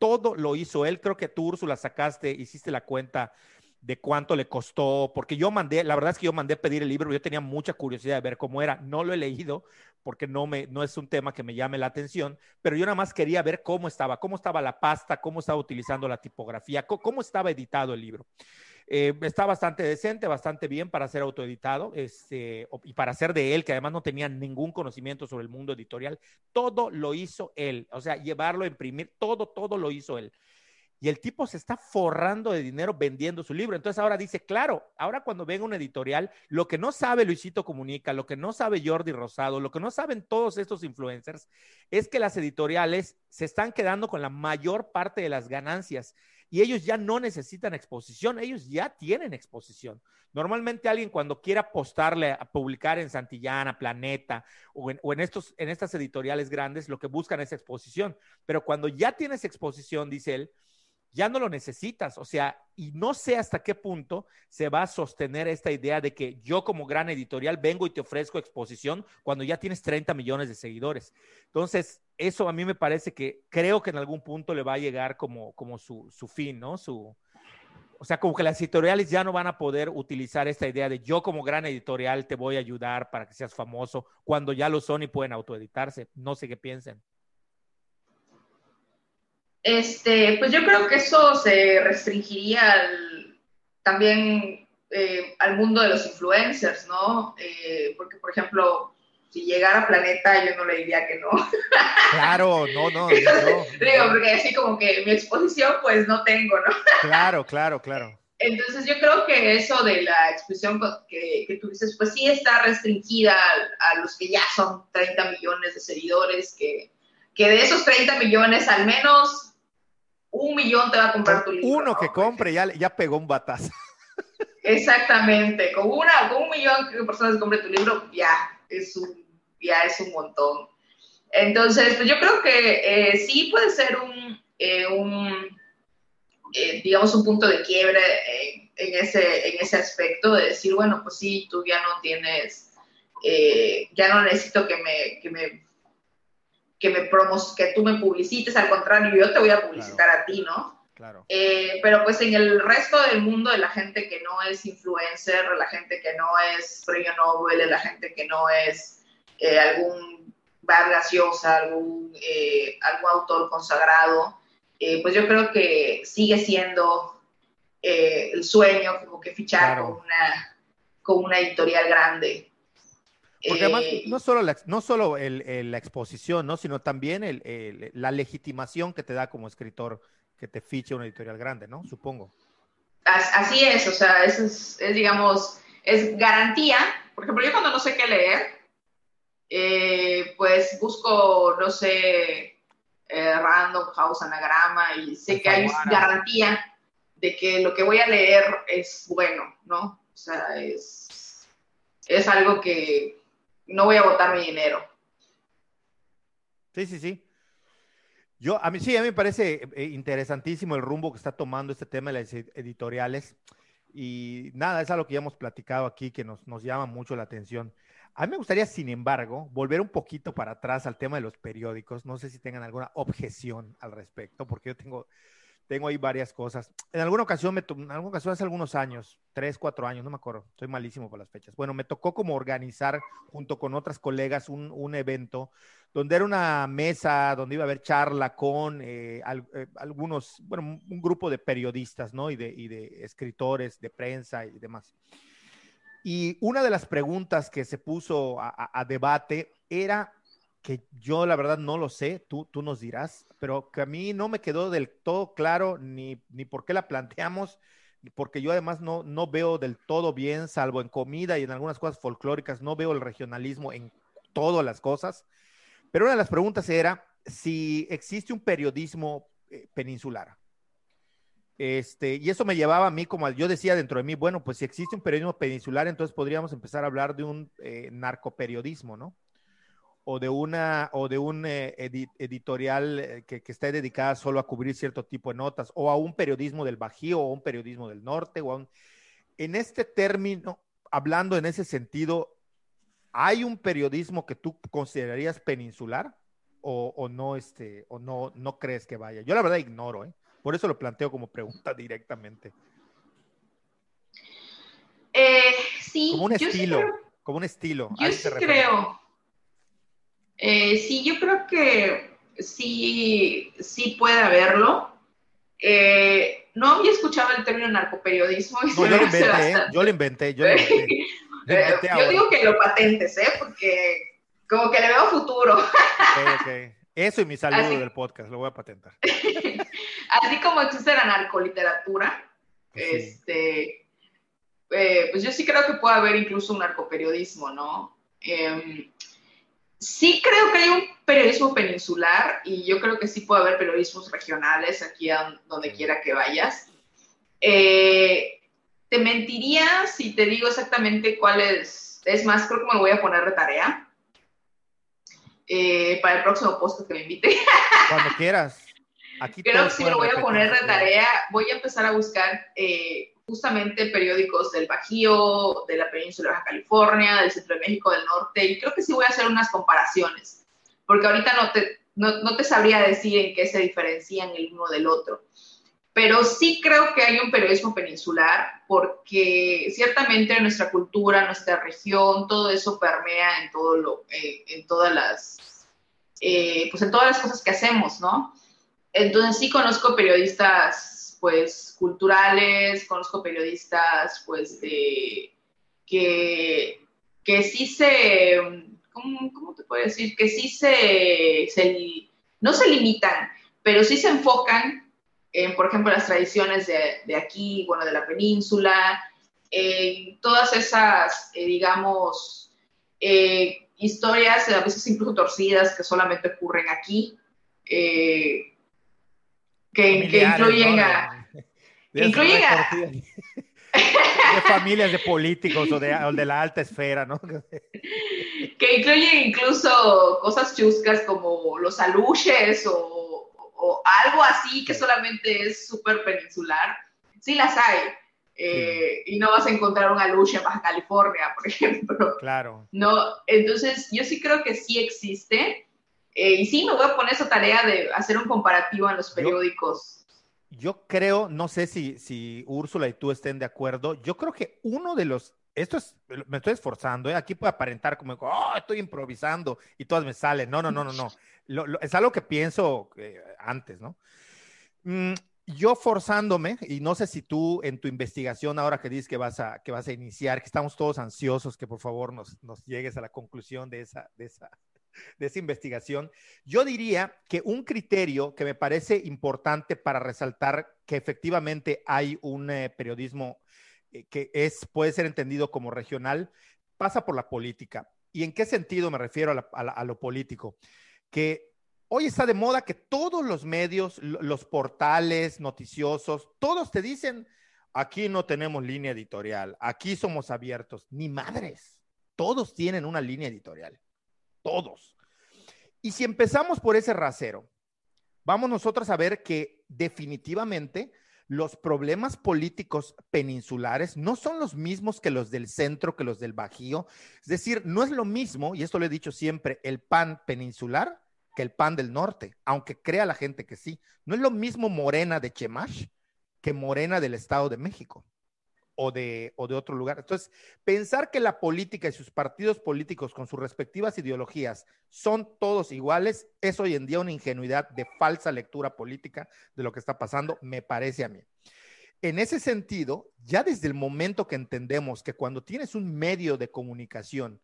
Todo lo hizo él. Creo que tú, Úrsula, sacaste, hiciste la cuenta de cuánto le costó, porque yo mandé, la verdad es que yo mandé pedir el libro, yo tenía mucha curiosidad de ver cómo era, no lo he leído porque no, me, no es un tema que me llame la atención, pero yo nada más quería ver cómo estaba, cómo estaba la pasta, cómo estaba utilizando la tipografía, cómo, cómo estaba editado el libro. Eh, está bastante decente, bastante bien para ser autoeditado este, y para ser de él, que además no tenía ningún conocimiento sobre el mundo editorial. Todo lo hizo él, o sea, llevarlo, imprimir, todo, todo lo hizo él. Y el tipo se está forrando de dinero vendiendo su libro. Entonces ahora dice, claro, ahora cuando venga un editorial, lo que no sabe Luisito Comunica, lo que no sabe Jordi Rosado, lo que no saben todos estos influencers, es que las editoriales se están quedando con la mayor parte de las ganancias y ellos ya no necesitan exposición, ellos ya tienen exposición. Normalmente alguien cuando quiera apostarle a publicar en Santillana, Planeta o, en, o en, estos, en estas editoriales grandes, lo que buscan es exposición. Pero cuando ya tienes exposición, dice él, ya no lo necesitas. O sea, y no sé hasta qué punto se va a sostener esta idea de que yo como gran editorial vengo y te ofrezco exposición cuando ya tienes 30 millones de seguidores. Entonces, eso a mí me parece que creo que en algún punto le va a llegar como, como su, su fin, ¿no? Su, o sea, como que las editoriales ya no van a poder utilizar esta idea de yo como gran editorial te voy a ayudar para que seas famoso cuando ya lo son y pueden autoeditarse. No sé qué piensen. Este, pues yo creo que eso se restringiría al, también eh, al mundo de los influencers, ¿no? Eh, porque, por ejemplo, si llegara a Planeta, yo no le diría que no. Claro, no, no. no. Digo, porque así como que mi exposición, pues no tengo, ¿no? Claro, claro, claro. Entonces yo creo que eso de la exposición que, que tú dices, pues sí está restringida a, a, los que ya son 30 millones de seguidores, que, que de esos 30 millones al menos un millón te va a comprar tu libro. Uno que compre ya, ya pegó un batazo. Exactamente, con, una, con un millón de personas que compren tu libro, ya es un, ya es un montón. Entonces, pues yo creo que eh, sí puede ser un, eh, un eh, digamos, un punto de quiebre en, ese, en ese aspecto de decir, bueno, pues sí, tú ya no tienes, ya no necesito que me, que me que, me promos que tú me publicites, al contrario, yo te voy a publicitar claro. a ti, ¿no? Claro. Eh, pero pues en el resto del mundo de la gente que no es influencer, la gente que no es premio Nobel, la gente que no es eh, algún Vargas Llosa, algún, eh, algún autor consagrado, pues yo creo que sigue siendo el sueño como que fichar claro. con, una, con una editorial grande. Porque además, eh, no solo la, no solo el, el, la exposición, ¿no? sino también el, la legitimación que te da como escritor que te fiche una editorial grande, ¿no? Supongo. Así es, o sea, eso es, es digamos, es garantía. Por ejemplo, yo cuando no sé qué leer, eh, pues busco, no sé, eh, Random House Anagrama y sé que hay garantía de que lo que voy a leer es bueno, ¿no? O sea, es, es algo que, no voy a botar mi dinero. Sí, sí, sí. Yo, a mí sí, a mí me parece eh, interesantísimo el rumbo que está tomando este tema de las editoriales. Y nada, es algo que ya hemos platicado aquí que nos, nos llama mucho la atención. A mí me gustaría, sin embargo, volver un poquito para atrás al tema de los periódicos. No sé si tengan alguna objeción al respecto, porque yo tengo, tengo ahí varias cosas. En alguna ocasión, me en alguna ocasión hace algunos años, tres, cuatro años, no me acuerdo, estoy malísimo por las fechas. Bueno, me tocó como organizar junto con otras colegas un, un evento donde era una mesa donde iba a haber charla con eh, al, eh, algunos, bueno, un grupo de periodistas, ¿no? Y de, y de escritores, de prensa y demás. Y una de las preguntas que se puso a, a, a debate era que yo la verdad no lo sé, tú, tú nos dirás, pero que a mí no me quedó del todo claro ni, ni por qué la planteamos, porque yo además no, no veo del todo bien, salvo en comida y en algunas cosas folclóricas, no veo el regionalismo en todas las cosas. Pero una de las preguntas era si existe un periodismo eh, peninsular. Este, y eso me llevaba a mí, como yo decía dentro de mí, bueno, pues si existe un periodismo peninsular, entonces podríamos empezar a hablar de un eh, narcoperiodismo, ¿no? O de una, o de un eh, editorial eh, que, que, esté dedicada solo a cubrir cierto tipo de notas, o a un periodismo del Bajío, o un periodismo del norte, o a un... En este término, hablando en ese sentido, ¿hay un periodismo que tú considerarías peninsular? O, o no, este, o no, no crees que vaya. Yo la verdad ignoro, ¿eh? Por eso lo planteo como pregunta directamente. Eh, sí. Como un estilo, sí creo, como un estilo. Yo sí creo. Eh, sí, yo creo que sí, sí puede haberlo. Eh, no había escuchado el término narcoperiodismo. Y no, yo, lo inventé, yo lo inventé, yo lo inventé. Lo inventé yo digo que lo patentes, ¿eh? Porque como que le veo futuro. Okay, okay. Eso y mi saludo Así. del podcast, lo voy a patentar. Así como existe la narcoliteratura, sí. este, eh, pues yo sí creo que puede haber incluso un narcoperiodismo, ¿no? Eh, sí creo que hay un periodismo peninsular y yo creo que sí puede haber periodismos regionales aquí a donde quiera que vayas. Eh, te mentiría si te digo exactamente cuál es, es más, creo que me voy a poner de tarea. Eh, para el próximo post que me invite. Cuando quieras. Aquí Creo que sí me lo voy a poner de tarea. Voy a empezar a buscar eh, justamente periódicos del Bajío, de la península de Baja California, del centro de México, del norte, y creo que sí voy a hacer unas comparaciones, porque ahorita no te, no, no te sabría decir en qué se diferencian el uno del otro. Pero sí creo que hay un periodismo peninsular, porque ciertamente nuestra cultura, nuestra región, todo eso permea en, todo lo, eh, en todas las, eh, pues en todas las cosas que hacemos, ¿no? Entonces sí conozco periodistas, pues, culturales, conozco periodistas, pues, de, que, que sí se, ¿cómo, ¿cómo, te puedo decir? Que sí se, se, no se limitan, pero sí se enfocan en, por ejemplo, las tradiciones de, de aquí, bueno, de la península, en todas esas, eh, digamos, eh, historias, a veces incluso torcidas, que solamente ocurren aquí, eh, que, que, incluyen ¿no? a... Incluyen a... De familias de políticos o de, o de la alta esfera, ¿no? que incluyen incluso cosas chuscas como los aluches o o algo así que solamente es súper peninsular, sí las hay. Eh, y no vas a encontrar una lucha en Baja California, por ejemplo. Claro. No, entonces yo sí creo que sí existe. Eh, y sí me voy a poner esa tarea de hacer un comparativo en los periódicos. Yo, yo creo, no sé si, si Úrsula y tú estén de acuerdo, yo creo que uno de los esto es, me estoy esforzando, ¿eh? aquí puede aparentar como, oh, estoy improvisando y todas me salen. No, no, no, no, no. Lo, lo, es algo que pienso eh, antes, ¿no? Mm, yo forzándome, y no sé si tú en tu investigación, ahora que dices que vas a, que vas a iniciar, que estamos todos ansiosos, que por favor nos, nos llegues a la conclusión de esa, de, esa, de esa investigación, yo diría que un criterio que me parece importante para resaltar que efectivamente hay un eh, periodismo eh, que es, puede ser entendido como regional, pasa por la política. ¿Y en qué sentido me refiero a, lo político? que hoy está de moda que todos los medios, los portales noticiosos, todos te dicen, aquí no tenemos línea editorial, aquí somos abiertos, ni madres, todos tienen una línea editorial, todos. Y si empezamos por ese rasero, vamos nosotros a ver que definitivamente los problemas políticos peninsulares no son los mismos que los del centro, que los del Bajío. Es decir, no es lo mismo, y esto lo he dicho siempre, el pan peninsular que el pan del norte, aunque crea la gente que sí. No es lo mismo Morena de Chemash que Morena del Estado de México o de, o de otro lugar. Entonces, pensar que la política y sus partidos políticos con sus respectivas ideologías son todos iguales es hoy en día una ingenuidad de falsa lectura política de lo que está pasando, me parece a mí. En ese sentido, ya desde el momento que entendemos que cuando tienes un medio de comunicación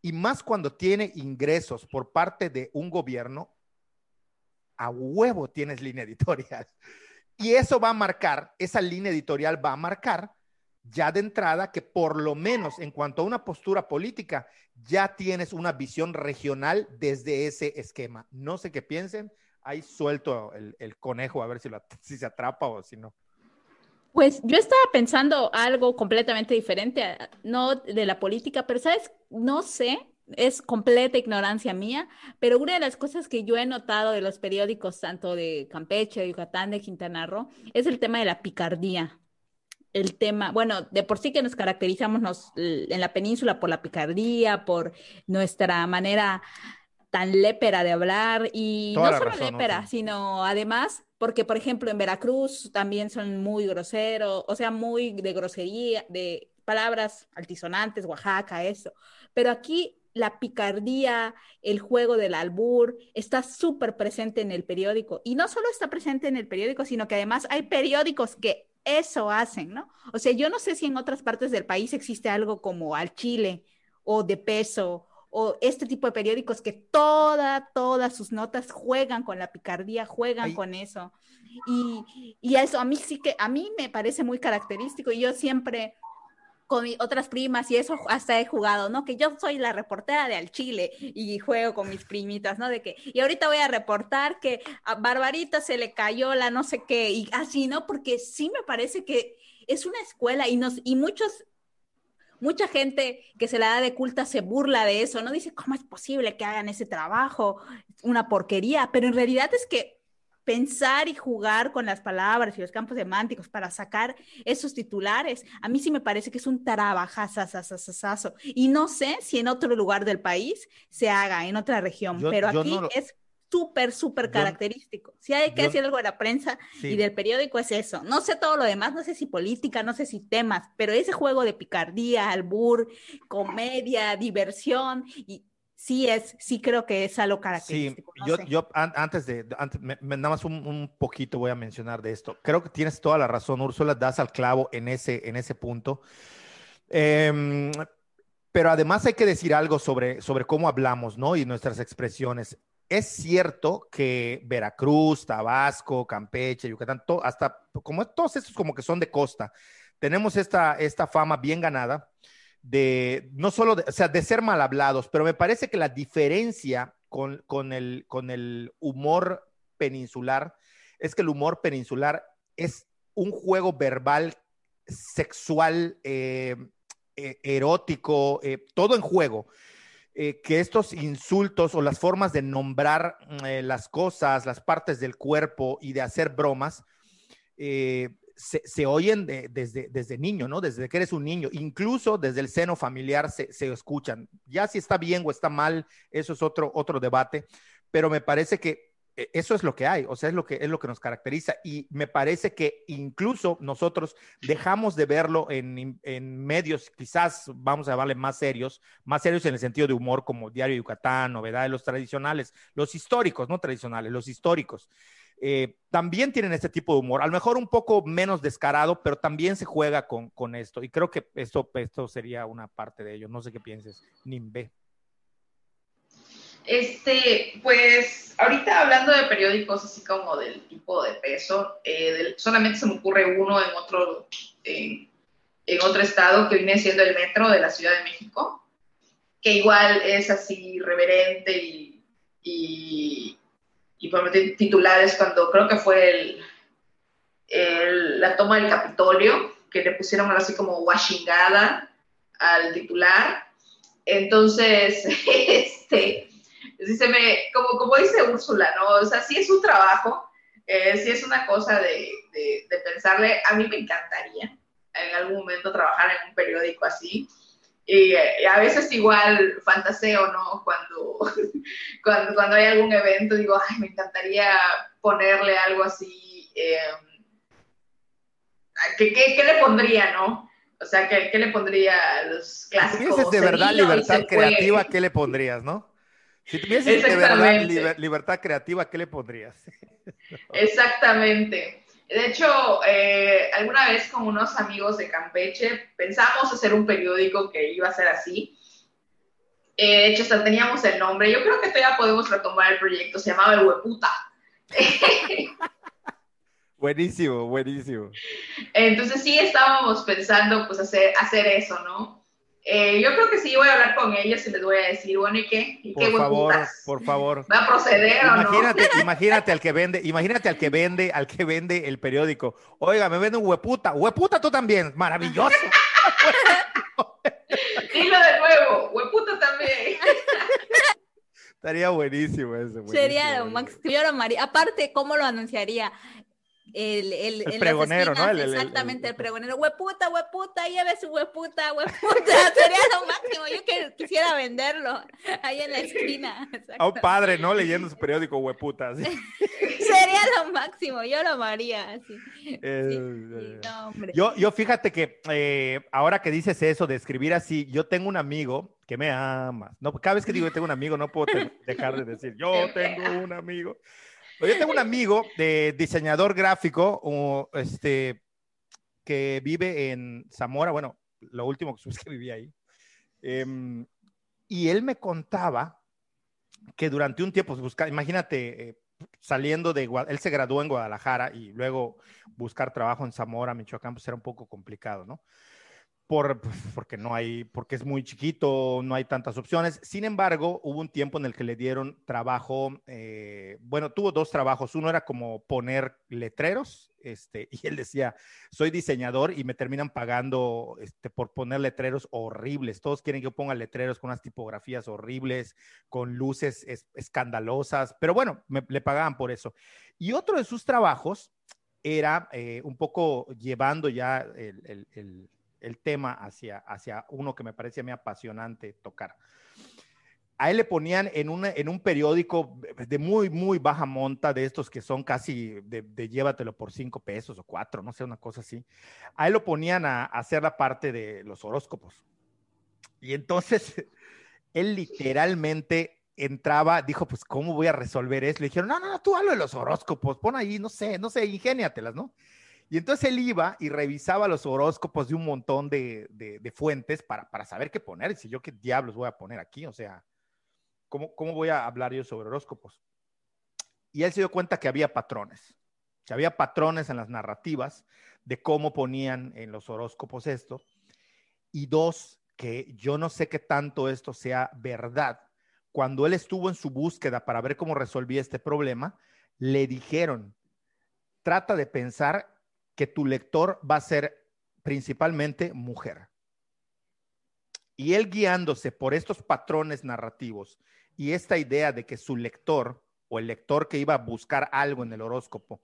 y más cuando tiene ingresos por parte de un gobierno, a huevo tienes línea editorial. Y eso va a marcar, esa línea editorial va a marcar ya de entrada que por lo menos en cuanto a una postura política, ya tienes una visión regional desde ese esquema. No sé qué piensen, ahí suelto el, conejo a ver si, si se atrapa o si no. Pues yo estaba pensando algo completamente diferente, no de la política, pero sabes, no sé, es completa ignorancia mía, pero una de las cosas que yo he notado de los periódicos, tanto de Campeche, de Yucatán, de Quintana Roo, es el tema de la picardía. El tema, bueno, de por sí que nos caracterizamos en la península por la picardía, por nuestra manera tan lépera de hablar y no solo lépera, sino además porque por ejemplo en Veracruz también son muy groseros, o sea, muy de grosería, de palabras altisonantes, Oaxaca, eso. Pero aquí la picardía, el juego del albur, está súper presente en el periódico. Y no solo está presente en el periódico, sino que además hay periódicos que eso hacen, ¿no? O sea, yo no sé si en otras partes del país existe algo como Al Chile o De Peso o este tipo de periódicos que toda, todas sus notas juegan con la picardía, juegan con eso. Y, y, eso a mí sí que, a mí me parece muy característico y yo siempre con otras primas y eso hasta he jugado, ¿no? Que yo soy la reportera de Al Chile y juego con mis primitas, ¿no? De que, y ahorita voy a reportar que a Barbarita se le cayó la no sé qué y así, ¿no? Porque sí me parece que es una escuela y nos, y muchos mucha gente que se la da de culta se burla de eso, ¿no? Dice, ¿cómo es posible que hagan ese trabajo? Una porquería, pero en realidad es que pensar y jugar con las palabras y los campos semánticos para sacar esos titulares, a mí sí me parece que es un trabajazazazazazo. Y no sé si en otro lugar del país se haga, en otra región, pero aquí es súper, súper característico. Si hay que decir algo de la prensa y del periódico es eso. No sé todo lo demás, no sé si política, no sé si temas, pero ese juego de picardía, albur, comedia, diversión, y sí es, sí creo que es algo característico. Sí, yo, yo antes de, nada más un, poquito voy a mencionar de esto. Creo que tienes toda la razón, Úrsula, das al clavo en ese, en ese punto. Em, pero además hay que decir algo sobre, sobre cómo hablamos, ¿no? Y nuestras expresiones es cierto que Veracruz, Tabasco, Campeche, Yucatán, hasta como todos estos como que son de costa, tenemos esta, esta fama bien ganada de no solo, de, o sea, de ser mal hablados, pero me parece que la diferencia con, con, el, con el humor peninsular es que el humor peninsular es un juego verbal sexual, eh, eh, erótico, eh, todo en juego. Eh, que estos insultos o las formas de nombrar las cosas, las partes del cuerpo y de hacer bromas, eh, se, oyen desde, desde niño, ¿no? Desde que eres un niño, incluso desde el seno familiar se, se, escuchan. Ya si está bien o está mal, eso es otro, otro debate, pero me parece que e, eso es lo que hay, o sea, es lo que, es lo que nos caracteriza y me parece que incluso nosotros dejamos de verlo en, en medios, quizás vamos a llamarle más serios, más serios en el sentido de humor como Diario Yucatán, Novedades, los tradicionales, los históricos, no tradicionales, los históricos. Eh, también tienen este tipo de humor, a lo mejor un poco menos descarado, pero también se juega con, con esto y creo que esto, esto sería una parte de ello. No sé qué pienses, Nimbe. Este, pues ahorita hablando de periódicos así como del tipo de peso, eh, solamente se me ocurre uno en otro, en otro estado que viene siendo el metro de la Ciudad de México, que igual es así reverente y, y, y titulares cuando creo que fue el, la toma del Capitolio, que le pusieron así como washingada al titular. Entonces, este se me, como, como dice Úrsula, ¿no? O sea, sí es un trabajo, eh, sí es una cosa de, de, pensarle, a mí me encantaría en algún momento trabajar en un periódico así. Y, a veces igual fantaseo, ¿no? Cuando, cuando, cuando, hay algún evento, digo, ay, me encantaría ponerle algo así. Eh, ¿qué, qué, qué, le pondría, no? O sea, ¿qué, qué le pondría a los clásicos? Si de verdad libertad creativa, ¿qué le pondrías, no? Si tuvieses de verdad libertad creativa, ¿qué le pondrías? Exactamente. De hecho, eh, alguna vez con unos amigos de Campeche pensamos hacer un periódico que iba a ser así. Eh, de hecho, hasta teníamos el nombre. Yo creo que todavía podemos retomar el proyecto. Se llamaba El Hueputa. buenísimo, buenísimo. Entonces sí estábamos pensando pues hacer, hacer eso, ¿no? Eh, yo creo que sí voy a hablar con ellos y les voy a decir, bueno, ¿y qué? ¿Y por qué favor, por favor. ¿Va a proceder imagínate, o no? Imagínate al que vende, imagínate al que vende, al que vende el periódico. Oiga, me vende un hueputa. Hueputa tú también, maravilloso. Dilo de nuevo, hueputa también. Estaría buenísimo eso. Sería lo Max. Yo lo María. Aparte, ¿cómo lo anunciaría? El, el, el pregonero, ¿no? exactamente, el, pregonero. Hueputa, hueputa, lleve su hueputa, hueputa. Sería lo máximo. Yo que quisiera venderlo ahí en la esquina. A un padre, ¿no? Leyendo su periódico, hueputa. Sería lo máximo. Yo lo amaría. Eh, no, yo, yo fíjate que eh, ahora que dices eso de escribir así, yo tengo un amigo que me ama. No, cada vez que digo que tengo un amigo, no puedo dejar de decir, yo tengo un amigo. Yo tengo un amigo de diseñador gráfico, este, que vive en Zamora, bueno, lo último que que vivía ahí. Em, y él me contaba que durante un tiempo, pues, busca, imagínate, eh, saliendo de, él se graduó en Guadalajara y luego buscar trabajo en Zamora, Michoacán, pues era un poco complicado, ¿no? Por, pues, porque no hay, porque es muy chiquito, no hay tantas opciones. Sin embargo, hubo un tiempo en el que le dieron trabajo, eh, bueno, tuvo dos trabajos. Uno era como poner letreros, este, y él decía, soy diseñador y me terminan pagando este, por poner letreros horribles. Todos quieren que yo ponga letreros con unas tipografías horribles, con luces escandalosas, pero bueno, me, le pagaban por eso. Y otro de sus trabajos era eh, un poco llevando ya el tema hacia, hacia uno que me parece a mí apasionante tocar. A él le ponían en, en un periódico de muy, muy baja monta, de estos que son casi de, llévatelo por cinco pesos o cuatro, no sé, una cosa así. A él lo ponían a, hacer la parte de los horóscopos. Y entonces él literalmente entraba, dijo, pues, ¿cómo voy a resolver eso? Le dijeron, no, no, no, tú hablo de los horóscopos, pon ahí, no sé, no sé, ingéniatelas, ¿no? Y entonces él iba y revisaba los horóscopos de un montón de, fuentes para, saber qué poner. Y yo qué diablos voy a poner aquí, o sea, ¿cómo, ¿cómo voy a hablar yo sobre horóscopos? Y él se dio cuenta que había patrones, que había patrones en las narrativas de cómo ponían en los horóscopos esto. Y dos, que yo no sé qué tanto esto sea verdad. Cuando él estuvo en su búsqueda para ver cómo resolvía este problema, le dijeron, trata de pensar que tu lector va a ser principalmente mujer. Y él guiándose por estos patrones narrativos y esta idea de que su lector o el lector que iba a buscar algo en el horóscopo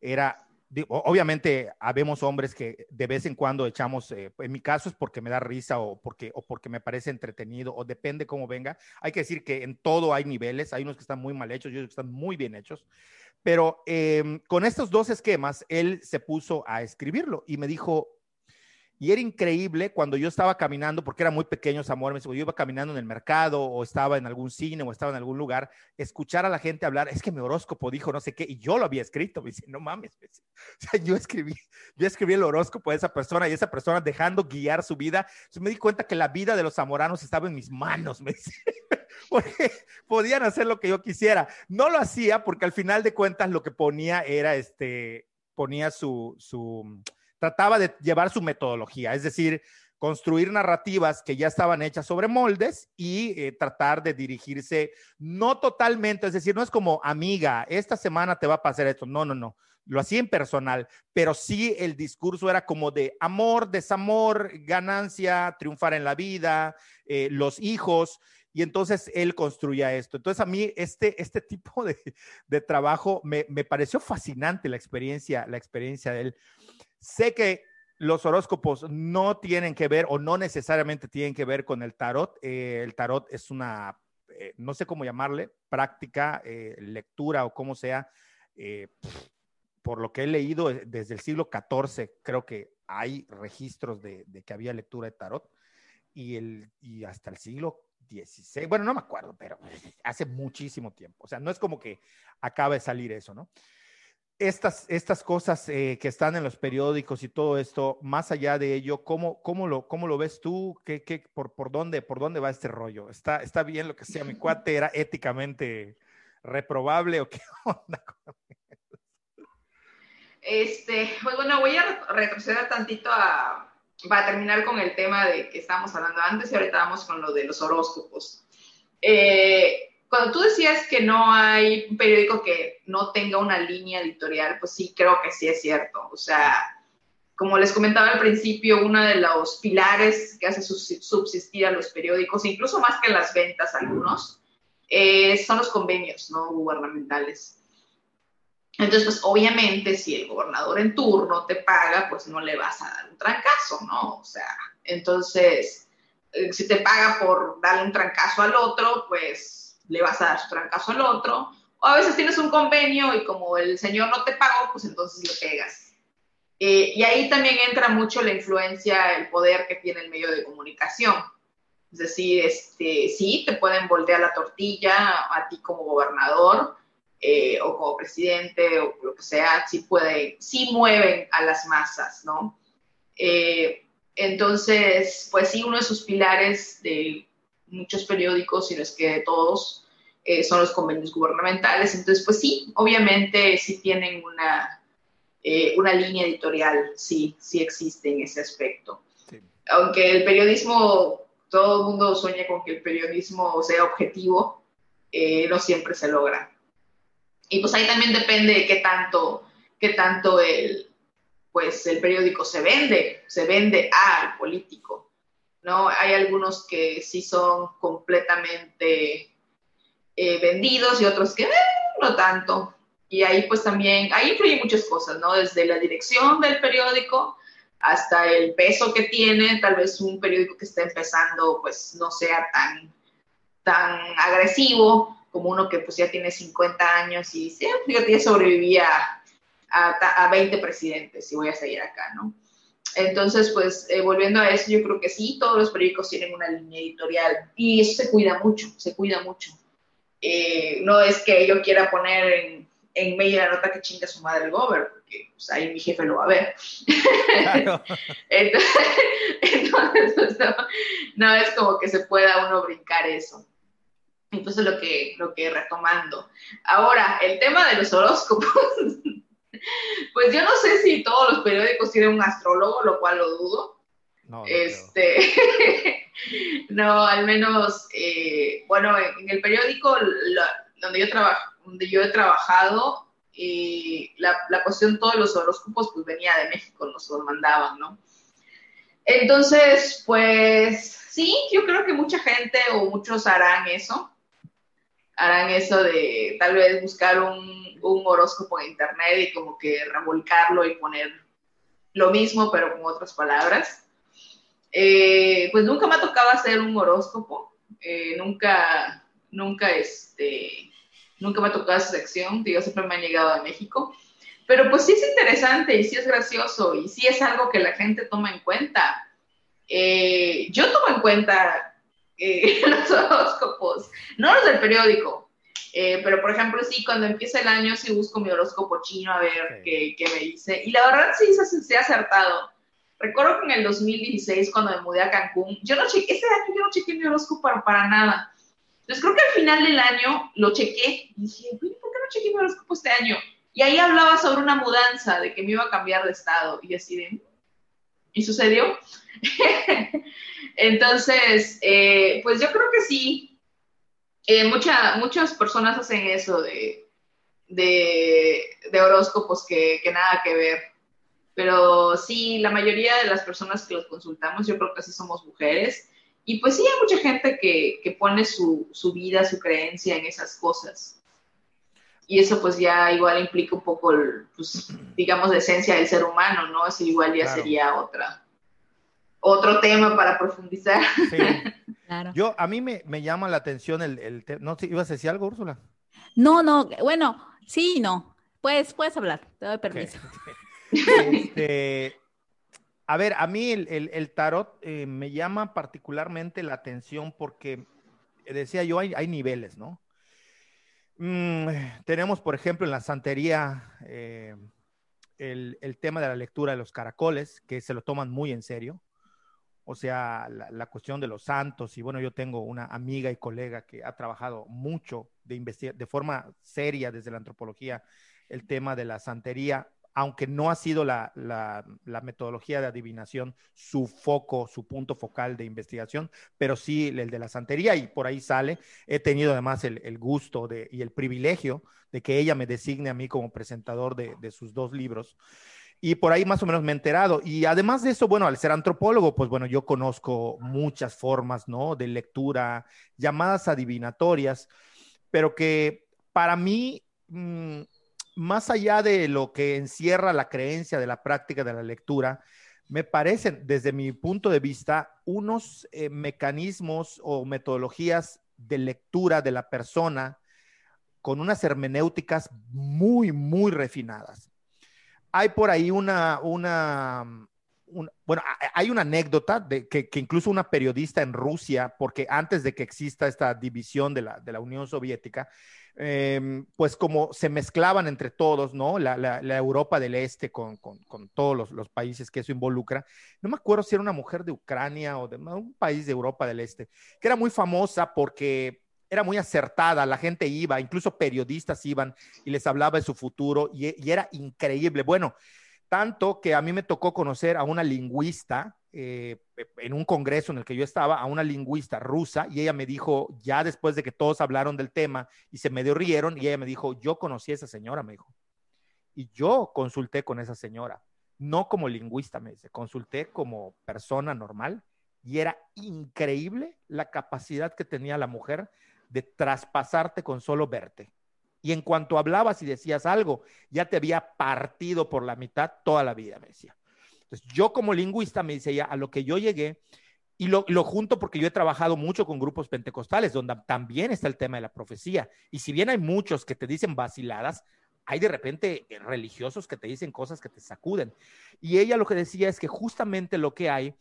era, obviamente, habemos hombres que de vez en cuando echamos, eh, en mi caso es porque me da risa o porque, o porque me parece entretenido o depende cómo venga. Hay que decir que en todo hay niveles, hay unos que están muy mal hechos y otros que están muy bien hechos. Pero em, con estos dos esquemas, él se puso a escribirlo y me dijo, y era increíble cuando yo estaba caminando, porque era muy pequeño Zamora, me dijo, yo iba caminando en el mercado o estaba en algún cine o estaba en algún lugar, escuchar a la gente hablar, es que mi horóscopo dijo no sé qué, y yo lo había escrito, me dice, no mames, o sea, yo escribí, yo escribí el horóscopo de esa persona y esa persona dejando guiar su vida, entonces me di cuenta que la vida de los zamoranos estaba en mis manos, me dice porque podían hacer lo que yo quisiera. No lo hacía porque al final de cuentas lo que ponía era este, ponía su, su, trataba de llevar su metodología, es decir, construir narrativas que ya estaban hechas sobre moldes y eh, tratar de dirigirse no totalmente, es decir, no es como amiga, esta semana te va a pasar esto, no, no, no, lo hacía en personal, pero sí el discurso era como de amor, desamor, ganancia, triunfar en la vida, eh, los hijos, y entonces él construía esto. Entonces a mí este, este tipo de, de trabajo me, me, pareció fascinante la experiencia, la experiencia de él. Sé que los horóscopos no tienen que ver o no necesariamente tienen que ver con el tarot. Eh, el tarot es una, eh, no sé cómo llamarle, práctica, eh, lectura o como sea. por lo que he leído desde el siglo XIV, creo que hay registros de, de que había lectura de tarot. Y, el, y hasta el siglo 16, bueno, no me acuerdo, pero hace muchísimo tiempo. O sea, no es como que acaba de salir eso, ¿no? estas, estas cosas eh, que están en los periódicos y todo esto, más allá de ello, ¿cómo, cómo, lo, cómo lo ves tú? ¿Qué, qué, por, por, dónde, ¿Por dónde va este rollo? ¿Está, ¿Está bien lo que sea mi cuate? ¿Era éticamente reprobable o qué onda? Este, pues bueno, voy a retroceder tantito a, a terminar con el tema de que estábamos hablando antes y ahorita vamos con lo de los horóscopos. Eh, cuando tú decías que no hay un periódico que no tenga una línea editorial, pues sí, creo que sí es cierto. O sea, como les comentaba al principio, uno de los pilares que hace subsistir a los periódicos, incluso más que las ventas algunos, eh, son los convenios no gubernamentales. Entonces, pues obviamente, si el gobernador en turno te paga, pues no le vas a dar un trancazo, ¿no? O sea, entonces, eh, si te paga por darle un trancazo al otro, pues le vas a dar su trancazo al otro. O a veces tienes un convenio y como el señor no te pagó, pues entonces le pegas. Eh, y ahí también entra mucho la influencia, el poder que tiene el medio de comunicación. Es decir, este, sí, te pueden voltear la tortilla a ti como gobernador, eh, o como presidente o lo que sea, sí puede, sí mueven a las masas, ¿no? Eh, entonces, pues sí, uno de sus pilares de muchos periódicos, y no es que de todos, eh, son los convenios gubernamentales. Entonces, pues sí, obviamente sí tienen una, una línea editorial, sí, sí existe en ese aspecto. Aunque el periodismo, todo el mundo sueña con que el periodismo sea objetivo, no siempre se logra. Y pues ahí también depende de qué tanto, qué tanto el, pues el periódico se vende, se vende al político, ¿no? Hay algunos que sí son completamente eh, vendidos y otros que eh, no tanto. Y ahí pues también, ahí influyen muchas cosas, ¿no? Desde la dirección del periódico hasta el peso que tiene, tal vez un periódico que está empezando pues no sea tan, tan agresivo, como uno que pues ya tiene 50 años y dice, yo ya sobrevivía a, a, 20 presidentes y voy a seguir acá, ¿no? Entonces, pues eh, volviendo a eso, yo creo que sí, todos los periódicos tienen una línea editorial y eso se cuida mucho, se cuida mucho. Eh, no es que yo quiera poner en, en medio la nota que chinga su madre el gober, porque pues, ahí mi jefe lo va a ver. entonces, pues, no, es como que se pueda uno brincar eso. Entonces, lo que, lo que retomando. Ahora, el tema de los horóscopos. pues yo no sé si todos los periódicos tienen un astrólogo, lo cual lo dudo. No, este, no, al menos, eh, bueno, en, el periódico donde, yo donde yo he trabajado, eh, la, la cuestión, todos los horóscopos, pues venía de México, nos los mandaban, ¿no? Entonces, pues sí, yo creo que mucha gente o muchos harán eso harán eso de tal vez buscar un, horóscopo en internet y como que revolcarlo y poner lo mismo pero con otras palabras. Eh, pues nunca me ha tocado hacer un horóscopo, eh, nunca, nunca, este, nunca me ha tocado esa sección, digo, siempre me han llegado a México, pero pues sí es interesante y sí es gracioso y sí es algo que la gente toma en cuenta. Eh, yo tomo en cuenta eh, los horóscopos, no los del periódico, eh, pero por ejemplo, sí, cuando empieza el año sí busco mi horóscopo chino a ver qué, qué, me dice. Y la verdad sí se, se ha acertado. Recuerdo que en el 2016, cuando me mudé a Cancún, yo no chequé, ese año yo no chequé mi horóscopo para, para nada. Entonces creo que al final del año lo chequé y dije, ¿por qué no chequé mi horóscopo este año? Y ahí hablaba sobre una mudanza, de que me iba a cambiar de estado. Y así de, ¿y sucedió? Entonces, eh, pues yo creo que sí. Eh, muchas personas hacen eso de, de, horóscopos que, nada que ver. Pero sí, la mayoría de las personas que los consultamos, yo creo que sí somos mujeres. Y pues sí, hay mucha gente que, pone su, vida, su creencia en esas cosas. Y eso pues ya igual implica un poco, pues, digamos, la esencia del ser humano, ¿no? Eso igual ya sería otra, otro tema para profundizar. Sí. Claro. Yo, a mí me, llama la atención el, el ¿No ibas a decir algo, Úrsula? No, no, bueno, sí, no. Puedes, puedes hablar, te doy permiso. Este, a ver, a mí el, tarot eh, me llama particularmente la atención porque, decía yo, hay, hay niveles, ¿no? Mm, tenemos, por ejemplo, en la santería eh, el, el, tema de la lectura de los caracoles, que se lo toman muy en serio. O sea, la, la, cuestión de los santos. Y bueno, yo tengo una amiga y colega que ha trabajado mucho de, de forma seria desde la antropología el tema de la santería aunque no ha sido la, la, la, metodología de adivinación su foco, su punto focal de investigación, pero sí el de la santería y por ahí sale. He tenido además el, el gusto de, y el privilegio de que ella me designe a mí como presentador de, de, sus dos libros. Y por ahí más o menos me he enterado. Y además de eso, bueno, al ser antropólogo, pues bueno, yo conozco muchas formas, ¿no? De lectura, llamadas adivinatorias, pero que para mí... Mmm, más allá de lo que encierra la creencia de la práctica de la lectura, me parecen, desde mi punto de vista, unos eh, mecanismos o metodologías de lectura de la persona con unas hermenéuticas muy, muy refinadas. Hay por ahí una, una, un, bueno, hay una anécdota de que, incluso una periodista en Rusia, porque antes de que exista esta división de la, de la Unión Soviética, eh, pues como se mezclaban entre todos, ¿no? La, la, la Europa del Este con, con, con todos los, los, países que eso involucra. No me acuerdo si era una mujer de Ucrania o de un país de Europa del Este, que era muy famosa porque era muy acertada, la gente iba, incluso periodistas iban y les hablaba de su futuro y, y era increíble. Bueno, tanto que a mí me tocó conocer a una lingüista eh, en un congreso en el que yo estaba, a una lingüista rusa, y ella me dijo, ya después de que todos hablaron del tema y se medio rieron, y ella me dijo, yo conocí a esa señora, me dijo. Y yo consulté con esa señora, no como lingüista, me dice, consulté como persona normal, y era increíble la capacidad que tenía la mujer de traspasarte con solo verte. Y en cuanto hablabas y decías algo, ya te había partido por la mitad toda la vida, me decía. Entonces, yo como lingüista, me dice ella, a lo que yo llegué, y lo, lo, junto porque yo he trabajado mucho con grupos pentecostales, donde también está el tema de la profecía. Y si bien hay muchos que te dicen vaciladas, hay de repente religiosos que te dicen cosas que te sacuden. Y ella lo que decía es que justamente lo que hay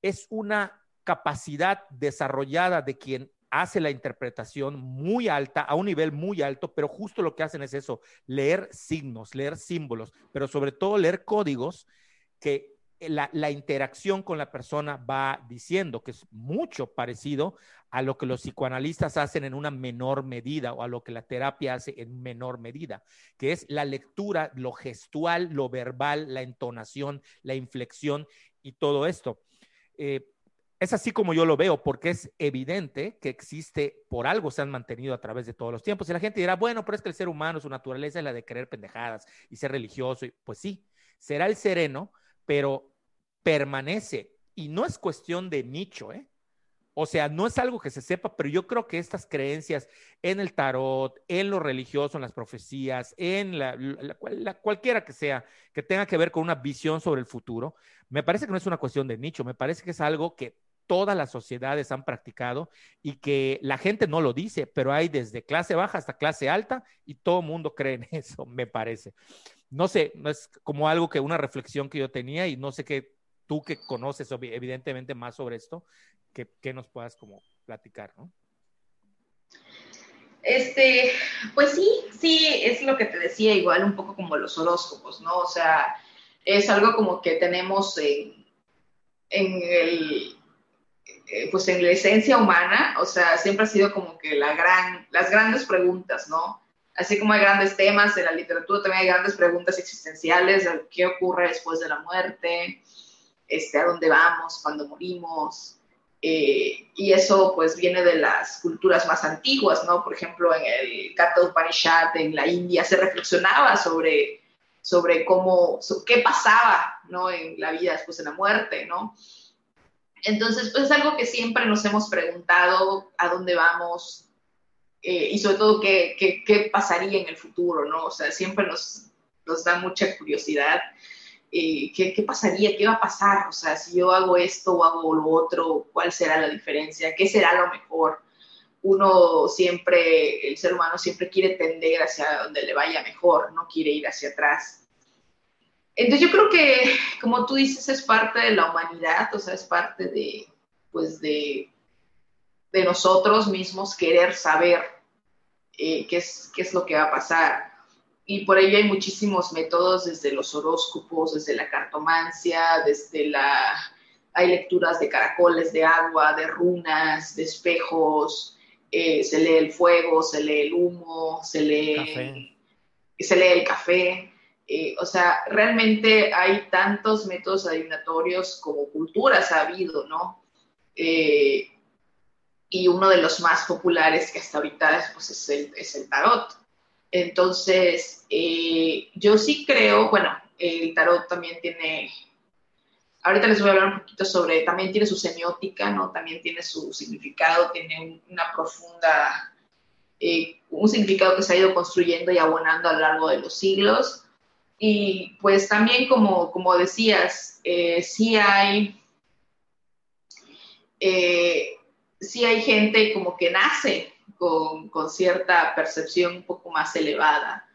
es una capacidad desarrollada de quien hace la interpretación muy alta, a un nivel muy alto, pero justo lo que hacen es eso, leer signos, leer símbolos, pero sobre todo leer códigos que la, la, interacción con la persona va diciendo, que es mucho parecido a lo que los psicoanalistas hacen en una menor medida o a lo que la terapia hace en menor medida, que es la lectura, lo gestual, lo verbal, la entonación, la inflexión y todo esto. Eh, es así como yo lo veo, porque es evidente que existe, por algo se han mantenido a través de todos los tiempos. Y la gente dirá, bueno, pero es que el ser humano, su naturaleza es la de creer pendejadas y ser religioso. Y, pues sí, será el sereno, pero permanece. Y no es cuestión de nicho, ¿eh? O sea, no es algo que se sepa, pero yo creo que estas creencias en el tarot, en lo religioso, en las profecías, en la, la, cualquiera que sea, que tenga que ver con una visión sobre el futuro, me parece que no es una cuestión de nicho, me parece que es algo que todas las sociedades han practicado y que la gente no lo dice, pero hay desde clase baja hasta clase alta y todo mundo cree en eso, me parece. No sé, es como algo que una reflexión que yo tenía y no sé qué tú que conoces evidentemente más sobre esto, que, que nos puedas como platicar, ¿no? Este, pues sí, sí, es lo que te decía, igual un poco como los horóscopos, ¿no? O sea, es algo como que tenemos en, en el, pues en la esencia humana, o sea, siempre ha sido como que las grandes preguntas, ¿no? Así como hay grandes temas en la literatura, también hay grandes preguntas existenciales, qué ocurre después de la muerte, este, a dónde vamos, cuando morimos, eh, y eso pues viene de las culturas más antiguas, ¿no? Por ejemplo, en el Katha Upanishad en la India se reflexionaba sobre, sobre cómo, qué pasaba, ¿no? En la vida después de la muerte, ¿no? Entonces, pues es algo que siempre nos hemos preguntado a dónde vamos eh, y sobre todo qué, qué, pasaría en el futuro, ¿no? O sea, siempre nos, nos da mucha curiosidad. Eh, ¿qué, ¿Qué pasaría? ¿Qué va a pasar? O sea, si yo hago esto o hago lo otro, ¿cuál será la diferencia? ¿Qué será lo mejor? Uno siempre, el ser humano siempre quiere tender hacia donde le vaya mejor, no quiere ir hacia atrás. Entonces yo creo que, como tú dices, es parte de la humanidad, o sea, es parte de, pues de, de nosotros mismos querer saber eh, qué, es, qué es lo que va a pasar. Y por ello hay muchísimos métodos, desde los horóscopos, desde la cartomancia, desde la... Hay lecturas de caracoles de agua, de runas, de espejos, eh, se lee el fuego, se lee el humo, se lee, Se lee el café. Eh, o sea, realmente hay tantos métodos adivinatorios como culturas ha habido, ¿no? Eh, y uno de los más populares que hasta ahorita pues, es, el, es el tarot. Entonces, yo sí creo, bueno, el tarot también tiene Ahorita les voy a hablar un poquito sobre, también tiene su semiótica, ¿no? También tiene su significado, tiene una profunda, eh, un significado que se ha ido construyendo y abonando a lo largo de los siglos. Y pues también, como, como decías, eh, sí hay, eh, hay gente como que nace con, con cierta percepción un poco más elevada.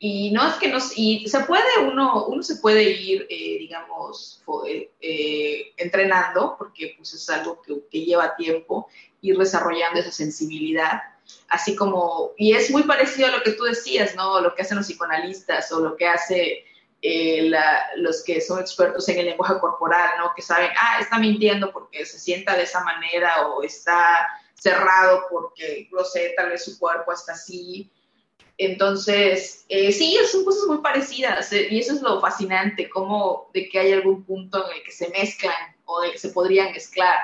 Y no es que nos, y se puede uno, uno se puede ir, eh, digamos, eh, eh, entrenando, porque pues es algo que, lleva tiempo, ir desarrollando esa sensibilidad, así como, y es muy parecido a lo que tú decías, ¿no? Lo que hacen los psicoanalistas o lo que hace los que son expertos en el lenguaje corporal, ¿no? Que saben, ah, está mintiendo porque se sienta de esa manera o está cerrado porque, no sé, tal vez su cuerpo está así entonces, eh, sí, son cosas muy parecidas eh, y eso es lo fascinante, como de que hay algún punto en el que se mezclan o de que se podrían mezclar.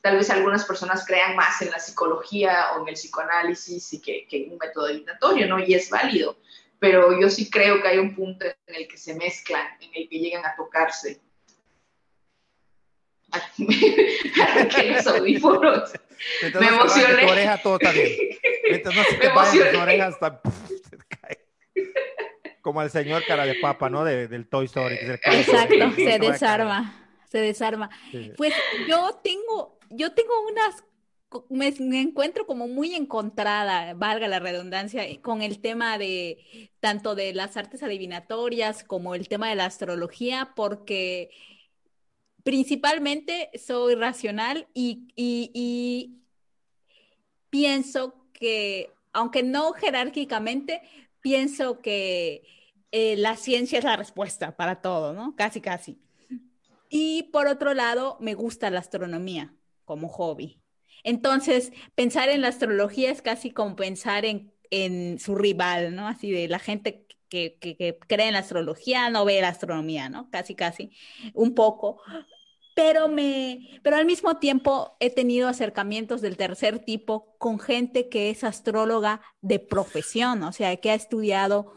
Tal vez algunas personas crean más en la psicología o en el psicoanálisis y que, en un método adivinatorio, ¿no? Y es válido, pero yo sí creo que hay un punto en el que se mezclan, en el que llegan a tocarse. que los audífonos. me emocioné. oreja todo está bien. Mientras no se te vayan las orejas, está, como el señor cara de papa, ¿no? De, del Toy Story. Exacto, se desarma, se desarma. Pues yo tengo, yo tengo unas, me, encuentro como muy encontrada, valga la redundancia, con el tema de tanto de las artes adivinatorias como el tema de la astrología, porque principalmente soy racional y, pienso que, aunque no jerárquicamente, pienso que eh, la ciencia es la respuesta para todo, ¿no? Casi, casi. Y por otro lado, me gusta la astronomía como hobby. Entonces, pensar en la astrología es casi como pensar en, en su rival, ¿no? Así de la gente que, que, cree en la astrología, no ve la astronomía, ¿no? Casi, casi, un poco. Pero, me, pero al mismo tiempo he tenido acercamientos del tercer tipo con gente que es astróloga de profesión, o sea, que ha estudiado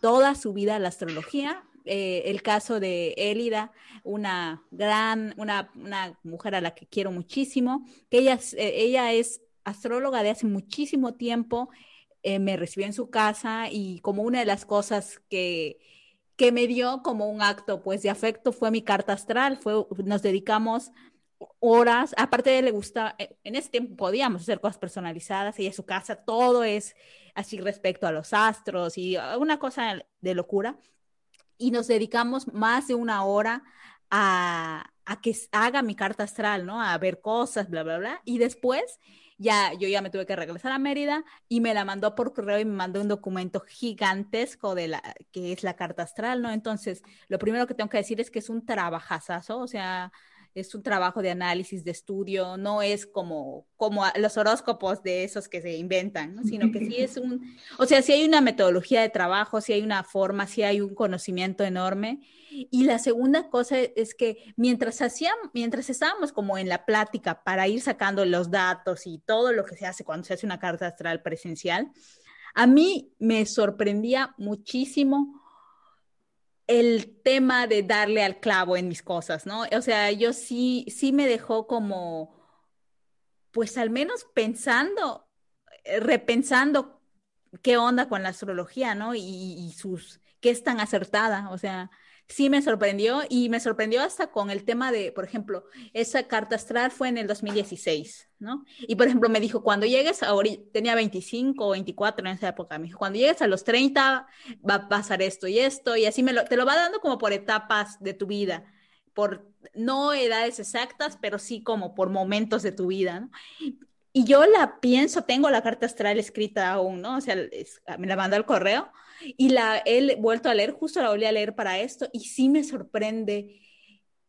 toda su vida la astrología. Eh, el caso de Elida, una gran, una, una, mujer a la que quiero muchísimo, que ella, eh, ella es astróloga de hace muchísimo tiempo, eh, me recibió en su casa y como una de las cosas que, que me dio como un acto pues de afecto fue mi carta astral, fue, nos dedicamos horas, aparte de le gusta, en ese tiempo podíamos hacer cosas personalizadas y en su casa todo es así respecto a los astros y una cosa de locura. Y nos dedicamos más de una hora a, a que haga mi carta astral, ¿no? A ver cosas, bla, bla, bla. Y después ya yo ya me tuve que regresar a Mérida y me la mandó por correo y me mandó un documento gigantesco de la que es la carta astral, ¿no? Entonces, lo primero que tengo que decir es que es un trabajazazo, o sea, es un trabajo de análisis, de estudio, no es como, como los horóscopos de esos que se inventan, ¿no? sino que sí es un, o sea, sí hay una metodología de trabajo, sí hay una forma, sí hay un conocimiento enorme. Y la segunda cosa es que mientras hacíamos, mientras estábamos como en la plática para ir sacando los datos y todo lo que se hace cuando se hace una carta astral presencial, a mí me sorprendía muchísimo el tema de darle al clavo en mis cosas, ¿no? O sea, yo sí, sí me dejó como, pues al menos pensando, eh, repensando qué onda con la astrología, ¿no? Y, y sus, qué es tan acertada, o sea, sí me sorprendió y me sorprendió hasta con el tema de, por ejemplo, esa carta astral fue en el 2016, ¿no? Y por ejemplo me dijo, cuando llegues tenía 25 o 24 en esa época, me dijo, cuando llegues a los 30 va a pasar esto y esto, y así me lo, te lo va dando como por etapas de tu vida, por no edades exactas, pero sí como por momentos de tu vida, ¿no? Y yo la pienso, tengo la carta astral escrita aún, ¿no? O sea, me la mandó al correo y la he vuelto a leer, justo la volví a leer para esto y sí me sorprende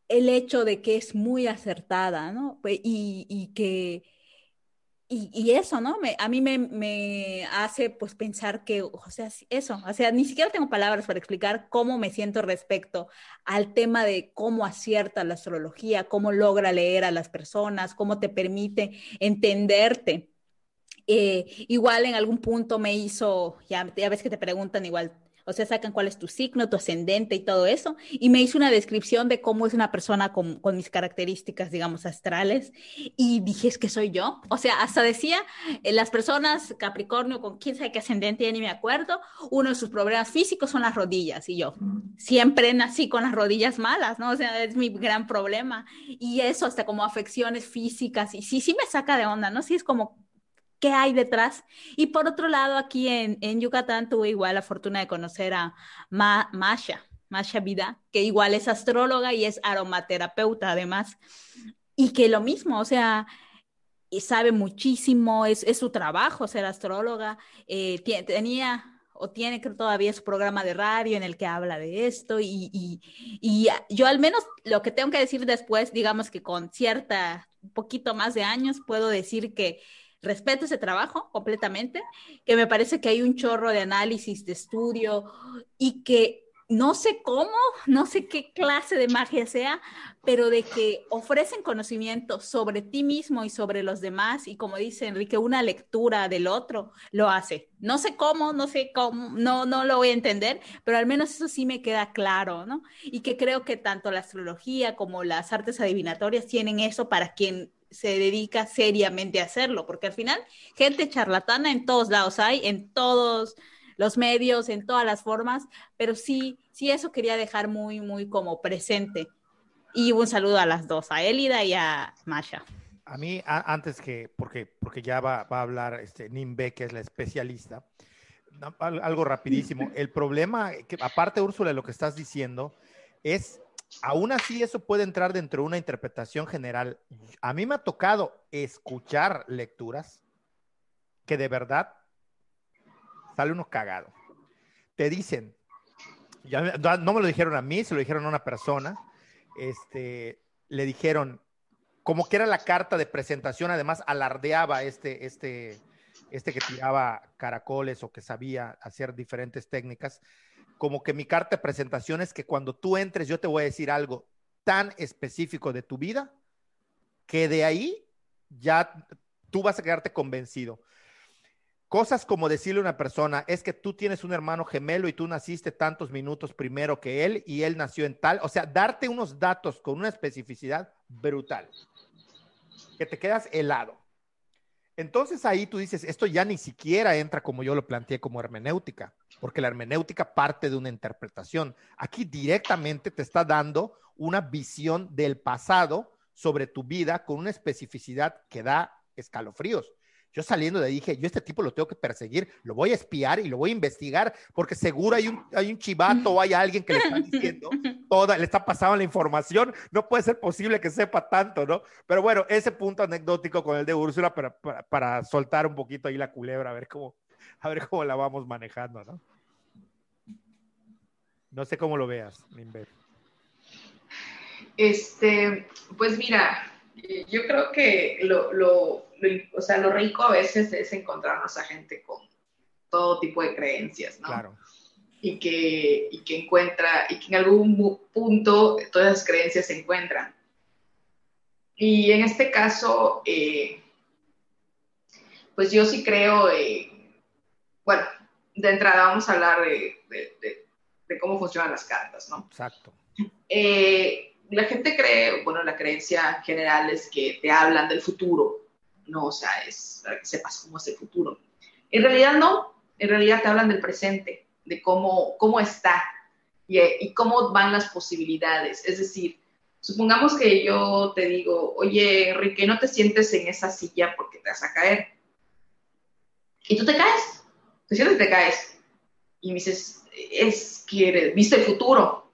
el hecho de que es muy acertada, ¿no? Y, y que y, eso, ¿no? Me, a mí me, hace pues pensar que, o sea, eso, o sea, ni siquiera tengo palabras para explicar cómo me siento respecto al tema de cómo acierta la astrología, cómo logra leer a las personas, cómo te permite entenderte. Eh, igual en algún punto me hizo, ya, ya ves que te preguntan igual o sea, sacan cuál es tu signo, tu ascendente y todo eso, y me hizo una descripción de cómo es una persona con, mis características, digamos, astrales, y dije, es que soy yo, o sea, hasta decía, eh, las personas Capricornio con quién sabe qué ascendente, ya ni me acuerdo, uno de sus problemas físicos son las rodillas, y yo siempre nací con las rodillas malas, ¿no? O sea, es mi gran problema, y eso hasta como afecciones físicas, y sí, sí me saca de onda, ¿no? Sí es como qué hay detrás. Y por otro lado, aquí en, Yucatán tuve igual la fortuna de conocer a Masha, Masha Vida, que igual es astróloga y es aromaterapeuta además, y que lo mismo, o sea, sabe muchísimo, es, su trabajo ser astróloga, eh, tenía o tiene todavía su programa de radio en el que habla de esto y, y, yo al menos lo que tengo que decir después, digamos que con cierta, un poquito más de años, puedo decir que respeto ese trabajo completamente, que me parece que hay un chorro de análisis, de estudio y que no sé cómo, no sé qué clase de magia sea, pero de que ofrecen conocimiento sobre ti mismo y sobre los demás y como dice Enrique, una lectura del otro lo hace. No sé cómo, no sé cómo, no, no lo voy a entender, pero al menos eso sí me queda claro, ¿no? Y que creo que tanto la astrología como las artes adivinatorias tienen eso para quien se dedica seriamente a hacerlo, porque al final gente charlatana en todos lados hay, en todos los medios, en todas las formas, pero sí, sí eso quería dejar muy, muy como presente. Y un saludo a las dos, a Elida y a Masha. A mí, antes que, porque, porque ya va, va a hablar este, Nimbe, que es la especialista, algo rapidísimo. El problema, que aparte, Úrsula, de lo que estás diciendo, es aún así eso puede entrar dentro de una interpretación general. A mí me ha tocado escuchar lecturas que de verdad sale uno cagado. Te dicen, ya, no me lo dijeron a mí, se lo dijeron a una persona, este, le dijeron, como que era la carta de presentación, además alardeaba este, este, este que tiraba caracoles o que sabía hacer diferentes técnicas, como que mi carta de presentación es que cuando tú entres yo te voy a decir algo tan específico de tu vida que de ahí ya tú vas a quedarte convencido. Cosas como decirle a una persona, es que tú tienes un hermano gemelo y tú naciste tantos minutos primero que él y él nació en tal, o sea, darte unos datos con una especificidad brutal, que te quedas helado. Entonces ahí tú dices, esto ya ni siquiera entra como yo lo planteé como hermenéutica, porque la hermenéutica parte de una interpretación. Aquí directamente te está dando una visión del pasado sobre tu vida con una especificidad que da escalofríos. Yo saliendo de ahí dije, yo este tipo lo tengo que perseguir, lo voy a espiar y lo voy a investigar, porque seguro hay un, hay un chivato o hay alguien que le está diciendo toda, le está pasando la información, no puede ser posible que sepa tanto, ¿no? Pero bueno, ese punto anecdótico con el de Úrsula para, para, soltar un poquito ahí la culebra, a ver cómo, a ver cómo la vamos manejando, ¿no? No sé cómo lo veas, Limber. Este, pues mira, yo creo que lo, lo, o sea, lo rico a veces es encontrarnos a gente con todo tipo de creencias, ¿no? Claro. Y que, y que encuentra, y que en algún punto todas esas creencias se encuentran. Y en este caso, eh, pues yo sí creo, eh, bueno, de entrada vamos a hablar de, de, de, cómo funcionan las cartas, ¿no? Exacto. Eh, la gente cree, bueno, la creencia general es que te hablan del futuro, ¿no? O sea, es para que sepas cómo es el futuro. En realidad no, en realidad te hablan del presente, de cómo, cómo está y, y cómo van las posibilidades. Es decir, supongamos que yo te digo, oye, Enrique, no te sientes en esa silla porque te vas a caer. Y tú te caes, te sientes y te caes. Y me dices, es que viste el futuro.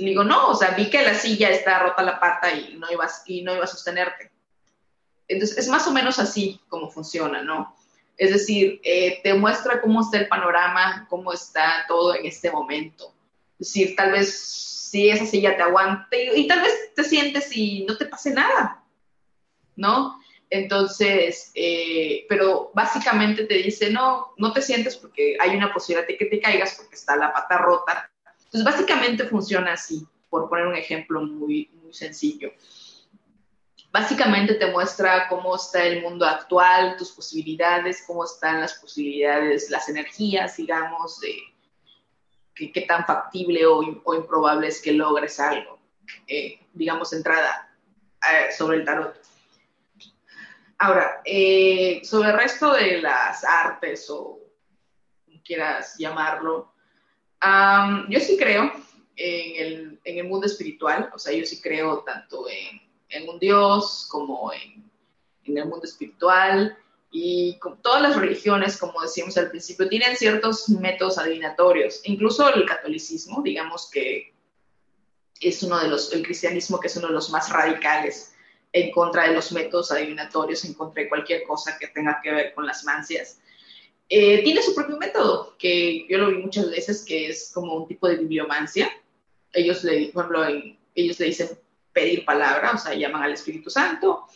Y digo, no, o sea, vi que la silla está rota la pata y no iba, y no iba a sostenerte. Entonces, es más o menos así como funciona, ¿no? Es decir, eh, te muestra cómo está el panorama, cómo está todo en este momento. Es decir, tal vez si esa silla te aguante y, tal vez te sientes y no te pase nada, ¿no? Entonces, eh, pero básicamente te dice, no, no te sientes porque hay una posibilidad de que te caigas porque está la pata rota. Entonces, básicamente funciona así, por poner un ejemplo muy, muy sencillo básicamente te muestra cómo está el mundo actual, tus posibilidades, cómo están las posibilidades, las energías, digamos, de qué, tan factible o, improbable es que logres algo, eh, digamos, entrada eh, sobre el tarot. Ahora, eh, sobre el resto de las artes o como quieras llamarlo, yo sí creo en el, en el mundo espiritual, o sea, yo sí creo tanto en en un Dios, como en, el mundo espiritual. Y todas las religiones, como decíamos al principio, tienen ciertos métodos adivinatorios. Incluso el catolicismo, digamos que es uno de los, el cristianismo que es uno de los más radicales en contra de los métodos adivinatorios, en contra de cualquier cosa que tenga que ver con las mancias. Eh, tiene su propio método, que yo lo vi muchas veces, que es como un tipo de bibliomancia. Ellos le, por ejemplo, ellos le dicen pedir palabra, o sea, llaman al Espíritu Santo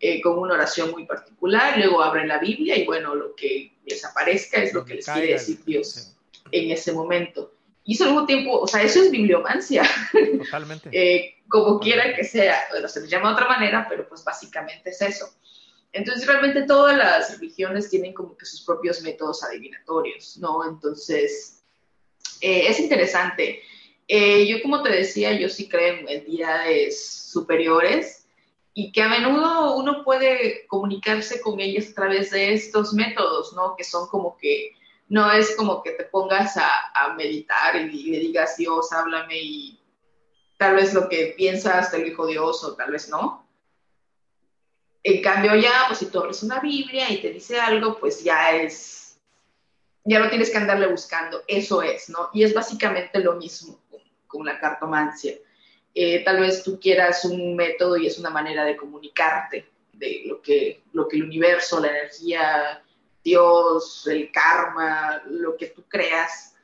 eh, con una oración muy particular, luego abren la Biblia y bueno, lo que les aparezca es lo que les quiere decir Dios en ese momento. Y al mismo tiempo, o sea, eso es bibliomancia. Totalmente. eh, como quiera que sea, bueno, se les llama de otra manera, pero pues básicamente es eso. Entonces, realmente todas las religiones tienen como que sus propios métodos adivinatorios, ¿no? Entonces, eh, es interesante. Eh, yo, como te decía, yo sí creo en entidades superiores y que a menudo uno puede comunicarse con ellas a través de estos métodos, ¿no? Que son como que, no es como que te pongas a, meditar y, le digas, Dios, háblame y tal vez lo que piensas te lo dijo Dios o tal vez no. En cambio ya, pues si tú abres una Biblia y te dice algo, pues ya es, ya no tienes que andarle buscando, eso es, ¿no? Y es básicamente lo mismo con la cartomancia. Eh, tal vez tú quieras un método y es una manera de comunicarte de lo que, lo que el universo, la energía, Dios, el karma, lo que tú creas,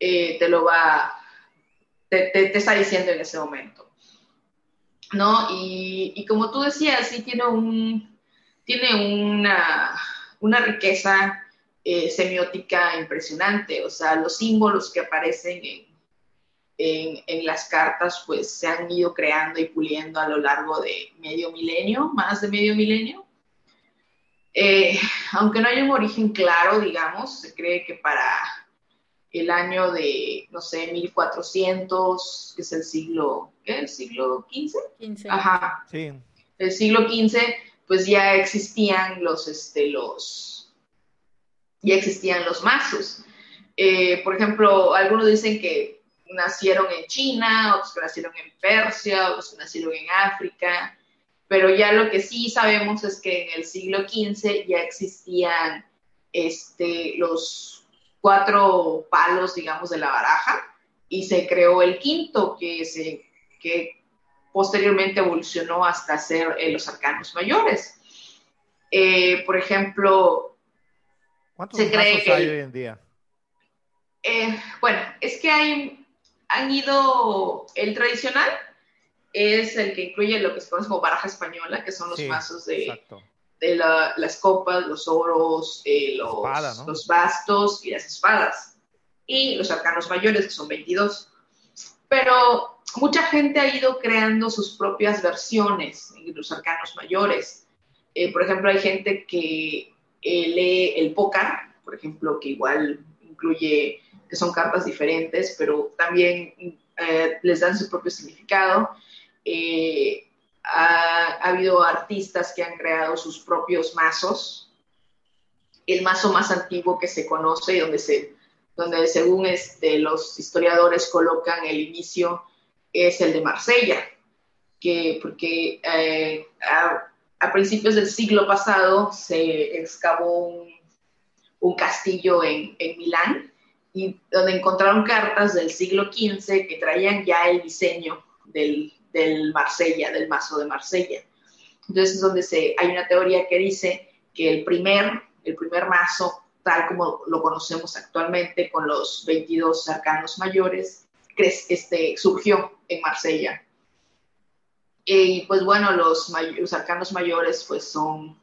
eh, te lo va, te, te, está diciendo en ese momento. ¿No? Y, y, como tú decías, sí tiene, un, tiene una, una riqueza eh, semiótica impresionante, o sea, los símbolos que aparecen en, en, las cartas pues se han ido creando y puliendo a lo largo de medio milenio, más de medio milenio. Eh, aunque no hay un origen claro, digamos, se cree que para el año de, no sé, 1400, que es el siglo, ¿qué? ¿El siglo XV? Ajá. Sí. El siglo XV, pues ya existían los, este, los, ya existían los mazos. Eh, por ejemplo, algunos dicen que nacieron en China, otros que nacieron en Persia, otros que nacieron en África, pero ya lo que sí sabemos es que en el siglo XV ya existían este, los cuatro palos, digamos, de la baraja y se creó el quinto que, se, que posteriormente evolucionó hasta ser eh, los arcanos mayores. Eh, por ejemplo, ¿cuántos se cree que, hay hoy en día? Eh, bueno, es que hay han ido, el tradicional es el que incluye lo que se conoce como baraja española, que son los mazos de, de las copas, los oros, eh, los, los bastos y las espadas. Y los arcanos mayores, que son 22. Pero mucha gente ha ido creando sus propias versiones en los arcanos mayores. Eh, por ejemplo, hay gente que eh, lee el póker, por ejemplo, que igual incluye que son cartas diferentes, pero también eh, les dan su propio significado. Eh, ha, habido artistas que han creado sus propios mazos. El mazo más antiguo que se conoce donde, se, donde según este, los historiadores colocan el inicio es el de Marsella, que, porque eh, a, principios del siglo pasado se excavó un, un castillo en, en Milán y donde encontraron cartas del siglo XV que traían ya el diseño del, del Marsella, del mazo de Marsella. Entonces es donde se, hay una teoría que dice que el primer, el primer mazo, tal como lo conocemos actualmente con los 22 arcanos mayores, este, surgió en Marsella. Y pues bueno, los, los arcanos mayores pues son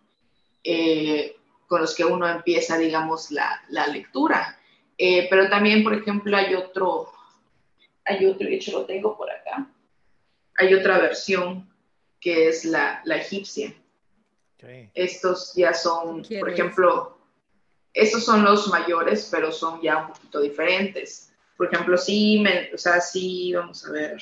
eh, con los que uno empieza, digamos, la, lectura. Eh, pero también, por ejemplo, hay otro, hay otro, de hecho lo tengo por acá, hay otra versión que es la, la egipcia. Estos ya son, por ejemplo, estos son los mayores, pero son ya un poquito diferentes. Por ejemplo, sí, o sea, sí, vamos a ver.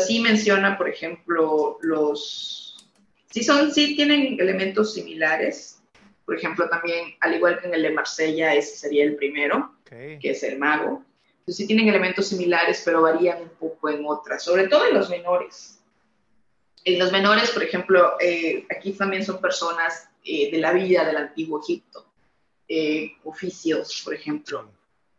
sí menciona, por ejemplo, los, sí son, sí tienen elementos similares. Por ejemplo, también, al igual que en el de Marsella, ese sería el primero, que es el mago. Entonces sí tienen elementos similares, pero varían un poco en otras, sobre todo en los menores. En los menores, por ejemplo, eh, aquí también son personas eh, de la vida del antiguo Egipto, eh, oficios, por ejemplo.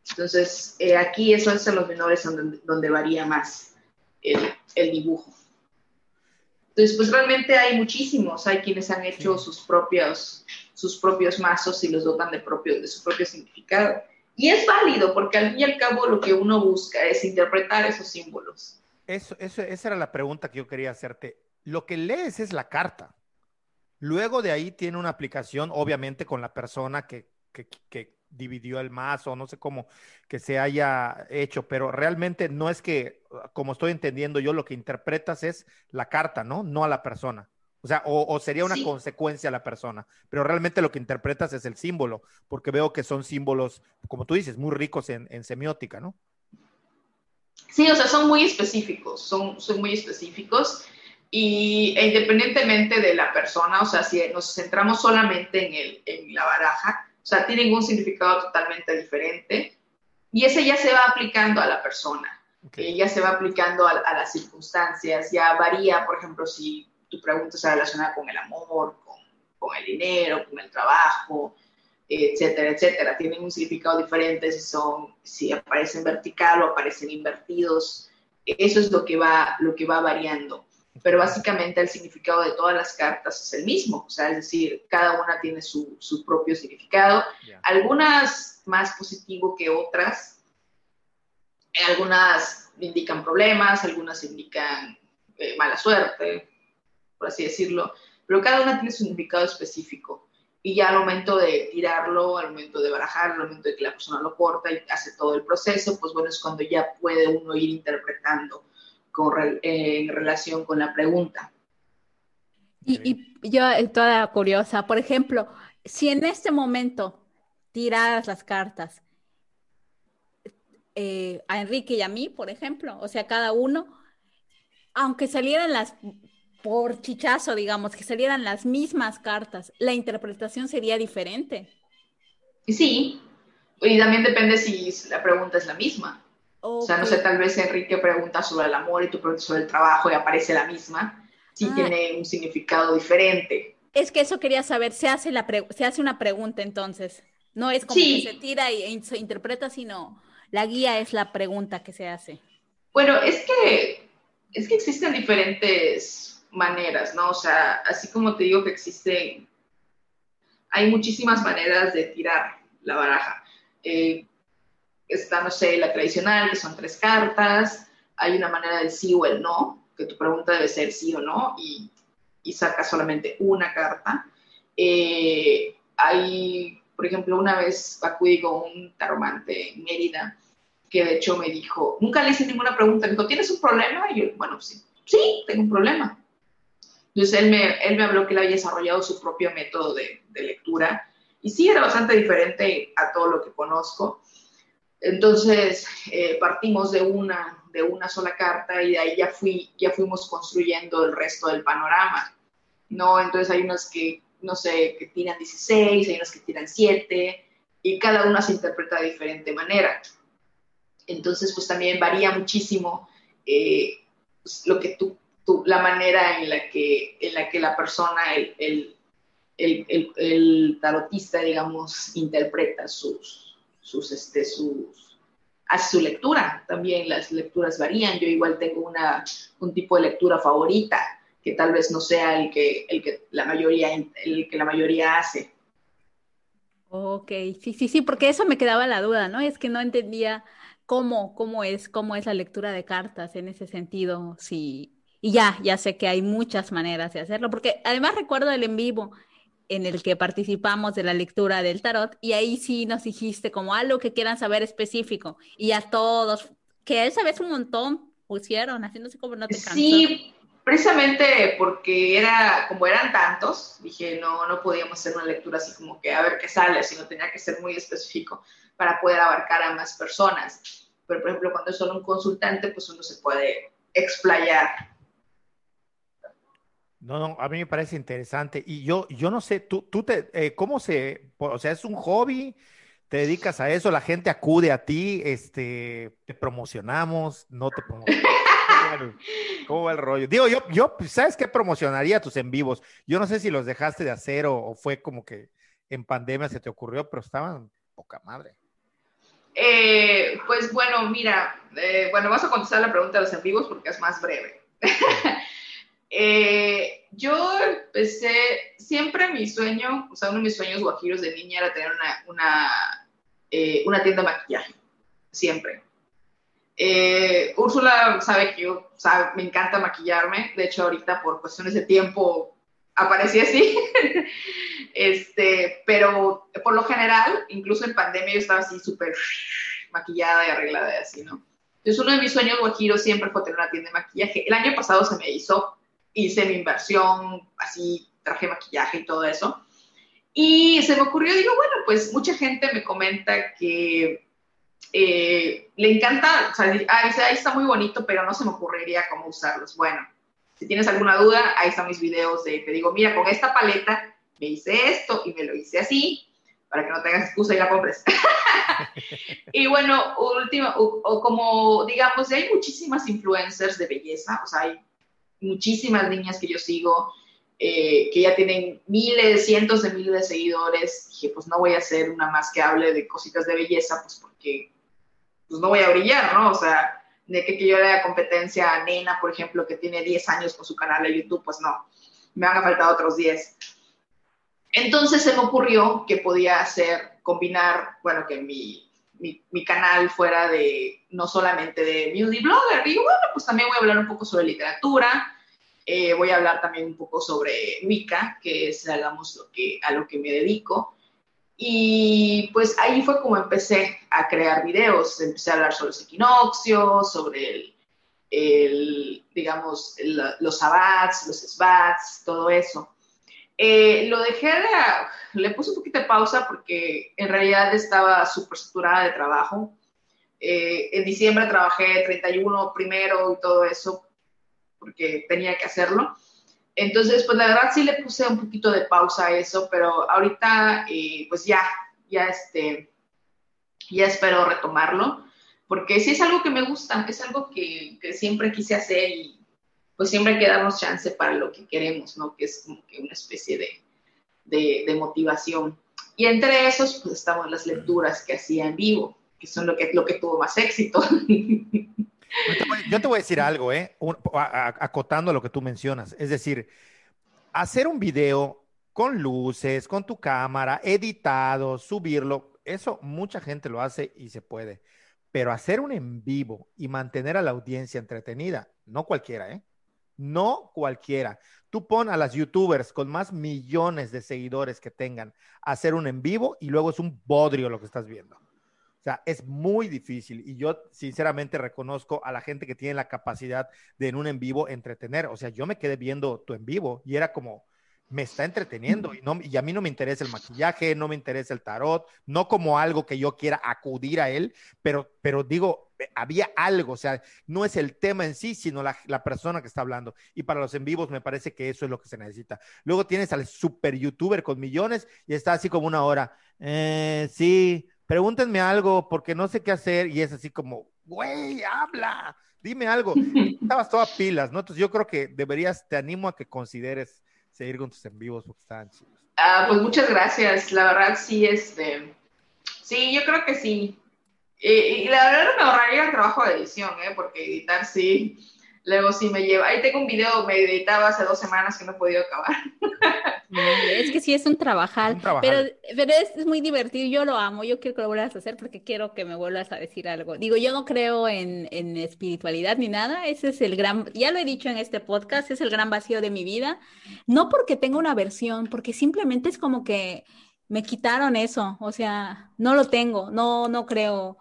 Entonces, aquí eso es en los menores donde, donde varía más el, el, dibujo. Entonces, pues realmente hay muchísimos, hay quienes han hecho sus, propios, sus propios mazos y los dotan de, propio, de su propio significado. Y es válido, porque al fin y al cabo lo que uno busca es interpretar esos símbolos. Eso, eso, esa era la pregunta que yo quería hacerte lo que lees es la carta. Luego de ahí tiene una aplicación, obviamente, con la persona que, dividió el mazo, no sé cómo que se haya hecho, pero realmente no es que, como estoy entendiendo yo, lo que interpretas es la carta, ¿no? No a la persona. O sea, o, sería una consecuencia a la persona, pero realmente lo que interpretas es el símbolo, porque veo que son símbolos, como tú dices, muy ricos en, semiótica, ¿no? Sí, o sea, son muy específicos, son, son muy específicos. Y e independientemente de la persona, o sea, si nos centramos solamente en, el, en la baraja, o sea, tienen un significado totalmente diferente y ese ya se va aplicando a la persona, okay. ya se va aplicando a, las circunstancias, ya varía, por ejemplo, si tu pregunta está relacionada con el amor, con, con el dinero, con el trabajo, etcétera, etcétera. Tienen un significado diferente si son, si aparecen vertical o aparecen invertidos. Eso es lo que va, lo que va variando. Pero básicamente el significado de todas las cartas es el mismo, o sea, es decir, cada una tiene su, su propio significado, algunas más positivo que otras, algunas indican problemas, algunas indican eh, mala suerte, por así decirlo, pero cada una tiene su significado específico. Y ya al momento de tirarlo, al momento de barajarlo, al momento de que la persona lo corta y hace todo el proceso, pues bueno, es cuando ya puede uno ir interpretando en relación con la pregunta. Y, yo, eh, toda curiosa, por ejemplo, si en este momento tiraras las cartas eh, a Enrique y a mí, por ejemplo, o sea, cada uno, aunque salieran las, por chichazo, digamos, que salieran las mismas cartas, la interpretación sería diferente. Sí, y también depende si la pregunta es la misma. O sea, no sé, tal vez Enrique pregunta sobre el amor y tú preguntas sobre el trabajo y aparece la misma, sí ah. tiene un significado diferente. Es que eso quería saber, se hace, la se hace una pregunta entonces, no es como que se tira y, se interpreta, sino la guía es la pregunta que se hace. Bueno, es que, es que existen diferentes maneras, ¿no? O sea, así como te digo que existen, hay muchísimas maneras de tirar la baraja. Eh, está, no sé, la tradicional, que son tres cartas, hay una manera del sí o el no, que tu pregunta debe ser sí o no, y, y sacas solamente una carta. Eh, hay, por ejemplo, una vez acudí con un taromante en Mérida, que de hecho me dijo, nunca le hice ninguna pregunta, me dijo, ¿tienes un problema? Y yo, bueno, sí, sí, tengo un problema. Entonces él me, él me habló que él había desarrollado su propio método de, de lectura y sí era bastante diferente a todo lo que conozco. Entonces eh, partimos de una, de una sola carta y de ahí ya, fui, ya fuimos construyendo el resto del panorama, ¿no? Entonces hay unas que, no sé, que tiran 16, hay unas que tiran 7 y cada una se interpreta de diferente manera. Entonces, pues también varía muchísimo eh, pues, lo que tú, la manera en la que, en la, que la persona, el, el, el, el tarotista, digamos, interpreta sus, sus, este, sus, hace su lectura. También las lecturas varían. Yo igual tengo una, un tipo de lectura favorita que tal vez no sea el que, el que, la, mayoría, el que la mayoría hace. Ok, sí, sí, sí, porque eso me quedaba la duda, ¿no? Es que no entendía cómo, cómo es, cómo es la lectura de cartas en ese sentido, sí. Y ya, ya sé que hay muchas maneras de hacerlo, porque además recuerdo el en vivo en el que participamos de la lectura del tarot y ahí sí nos dijiste como algo que quieran saber específico y a todos, que esa vez un montón pusieron, haciéndose como no te cansó. Sí, precisamente porque era, como eran tantos, dije, no, no podíamos hacer una lectura así como que a ver qué sale, sino tenía que ser muy específico para poder abarcar a más personas. Pero, por ejemplo, cuando es solo un consultante, pues uno se puede explayar. No, no, a mí me parece interesante. Y yo, yo no sé, tú, tú te, eh, ¿cómo se, o sea, es un hobby? ¿Te dedicas a eso? ¿La gente acude a ti? Este, ¿Te promocionamos? ¿No te promocionamos? ¿Cómo va el rollo? Digo, yo, yo, ¿sabes qué promocionaría tus en vivos? Yo no sé si los dejaste de hacer o, fue como que en pandemia se te ocurrió, pero estaban poca madre. Eh, pues bueno, mira, eh, bueno, vas a contestar la pregunta de los en vivos porque es más breve. Eh, yo empecé, siempre mi sueño, o sea, uno de mis sueños guajiros de niña era tener una, una, una tienda de maquillaje, siempre. Eh, Úrsula sabe que yo me encanta maquillarme, de hecho ahorita por cuestiones de tiempo aparecí así, este, pero por lo general, incluso en pandemia yo estaba así súper maquillada y arreglada y así, ¿no? Entonces uno de mis sueños guajiros siempre fue tener una tienda de maquillaje. El año pasado se me hizo, hice mi inversión, así traje maquillaje y todo eso. Y se me ocurrió, digo, bueno, pues mucha gente me comenta que eh, le encanta, o sea, dice, ahí está muy bonito, pero no se me ocurriría cómo usarlos. Bueno, si tienes alguna duda, ahí están mis videos de, te digo, mira, con esta paleta me hice esto y me lo hice así, para que no tengas excusa y la compres. y bueno, último, o, como digamos, hay muchísimas influencers de belleza, o sea, hay muchísimas niñas que yo sigo, eh, que ya tienen miles, cientos de miles de seguidores, dije, pues no voy a hacer una más que hable de cositas de belleza, pues porque pues no voy a brillar, ¿no? O sea, de que, yo le haga competencia a Nena, por ejemplo, que tiene 10 años con su canal de YouTube, pues no, me van a faltar otros 10. Entonces se me ocurrió que podía hacer, combinar, bueno, que mi, mi, canal fuera de, no solamente de beauty blogger, y bueno, pues también voy a hablar un poco sobre literatura, eh, voy a hablar también un poco sobre Wicca, que es, digamos, lo que, a lo que me dedico. Y pues ahí fue como empecé a crear videos, empecé a hablar sobre los equinoccios, sobre el, digamos, los sabbats, los sbats, todo eso. Eh, lo dejé de, le puse un poquito de pausa porque en realidad estaba súper saturada de trabajo. Eh, en diciembre trabajé 31 primero y todo eso porque tenía que hacerlo. Entonces, pues la verdad sí le puse un poquito de pausa a eso, pero ahorita eh, pues ya, ya este, ya espero retomarlo, porque sí es algo que me gusta, es algo que, que siempre quise hacer y pues siempre hay que darnos chance para lo que queremos, ¿no? Que es como que una especie de, de, de motivación. Y entre esos, pues estamos las lecturas que hacía en vivo, que son lo que, lo que tuvo más éxito. Yo te voy a decir algo, ¿eh? acotando lo que tú mencionas. Es decir, hacer un video con luces, con tu cámara, editado, subirlo, eso mucha gente lo hace y se puede. Pero hacer un en vivo y mantener a la audiencia entretenida, no cualquiera, ¿eh? No cualquiera. Tú pon a las youtubers con más millones de seguidores que tengan hacer un en vivo y luego es un bodrio lo que estás viendo. O sea, es muy difícil y yo sinceramente reconozco a la gente que tiene la capacidad de en un en vivo entretener. O sea, yo me quedé viendo tu en vivo y era como, me está entreteniendo y, no, y a mí no me interesa el maquillaje, no me interesa el tarot, no como algo que yo quiera acudir a él, pero, pero digo, eh, había algo, o sea, no es el tema en sí, sino la, la, persona que está hablando. Y para los en vivos me parece que eso es lo que se necesita. Luego tienes al super youtuber con millones y está así como una hora. Eh, sí, pregúntenme algo porque no sé qué hacer y es así como, güey, habla, dime algo. Estabas toda pilas, ¿no? Entonces yo creo que deberías, te animo a que consideres seguir con tus en vivos porque. Ah, pues muchas gracias, la verdad sí, este, sí, yo creo que sí. Y, la verdad me ahorraría el trabajo de edición, ¿eh? Porque editar sí, Luego sí me lleva. Ahí tengo un video, me editaba hace dos semanas que no he podido acabar. es que sí es un trabajar, pero, pero es, muy divertido, yo lo amo, yo quiero que lo vuelvas a hacer porque quiero que me vuelvas a decir algo. Digo, yo no creo en, en espiritualidad ni nada, ese es el gran, ya lo he dicho en este podcast, es el gran vacío de mi vida, no porque tenga una versión, porque simplemente es como que me quitaron eso, o sea, no lo tengo, no, no creo.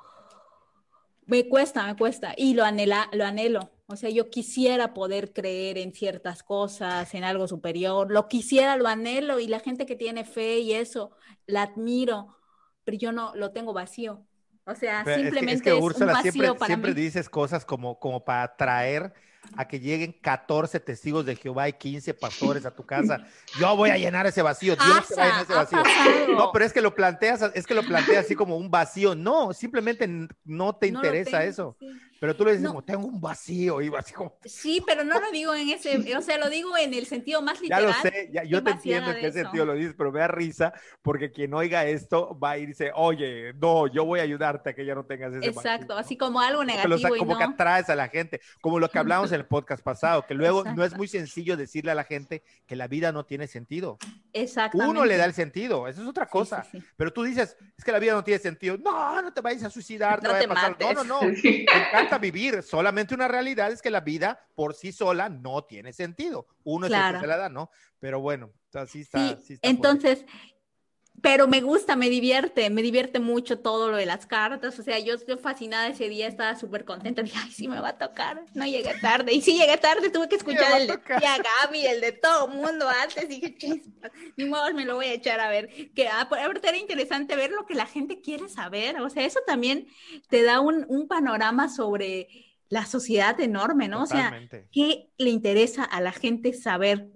Me cuesta, me cuesta, y lo anhela, lo anhelo. O sea, yo quisiera poder creer en ciertas cosas, en algo superior, lo quisiera, lo anhelo, y la gente que tiene fe y eso, la admiro, pero yo no lo tengo vacío. O sea, simplemente es, un vacío siempre, para siempre dices cosas como, como para atraer a que lleguen 14 testigos de Jehová y 15 pastores a tu casa. Yo voy a llenar ese vacío. Dios te va a llenar ese vacío. No, pero es que lo planteas, es que lo planteas así como un vacío. No, simplemente no te interesa eso. Pero tú le dices, como, tengo un vacío, y vacío. Sí, pero no lo digo en ese, o sea, lo digo en el sentido más literal. Ya lo sé, yo te entiendo en qué sentido lo dices, pero me da risa porque quien oiga esto va a irse, oye, no, yo voy a ayudarte a que ya no tengas ese Exacto, así como algo negativo. como que atraes a la gente, como lo que hablamos en el podcast pasado, que luego no es muy sencillo decirle a la gente que la vida no tiene sentido. Exactamente. Uno le da el sentido, eso es otra cosa. pero tú dices, es que la vida no tiene sentido. No, no te vayas a suicidar, no te, a pasar. No, no, no. Vivir. Solamente una realidad es que la vida por sí sola no tiene sentido. Uno es el que se la da, ¿no? Pero bueno, así está. Sí, entonces, pero me gusta, me divierte, me divierte mucho todo lo de las cartas, o sea, yo estoy fascinada ese día, estaba súper contenta, dije, ay, sí me va a tocar, no llegué tarde, y sí llegué tarde, tuve que escuchar el de tía Gaby, el de todo mundo antes, dije, ni modo, me lo voy a echar a ver, que ah, ahorita era interesante ver lo que la gente quiere saber, o sea, eso también te da un, un panorama sobre la sociedad enorme, ¿no? O sea, ¿qué le interesa a la gente saber?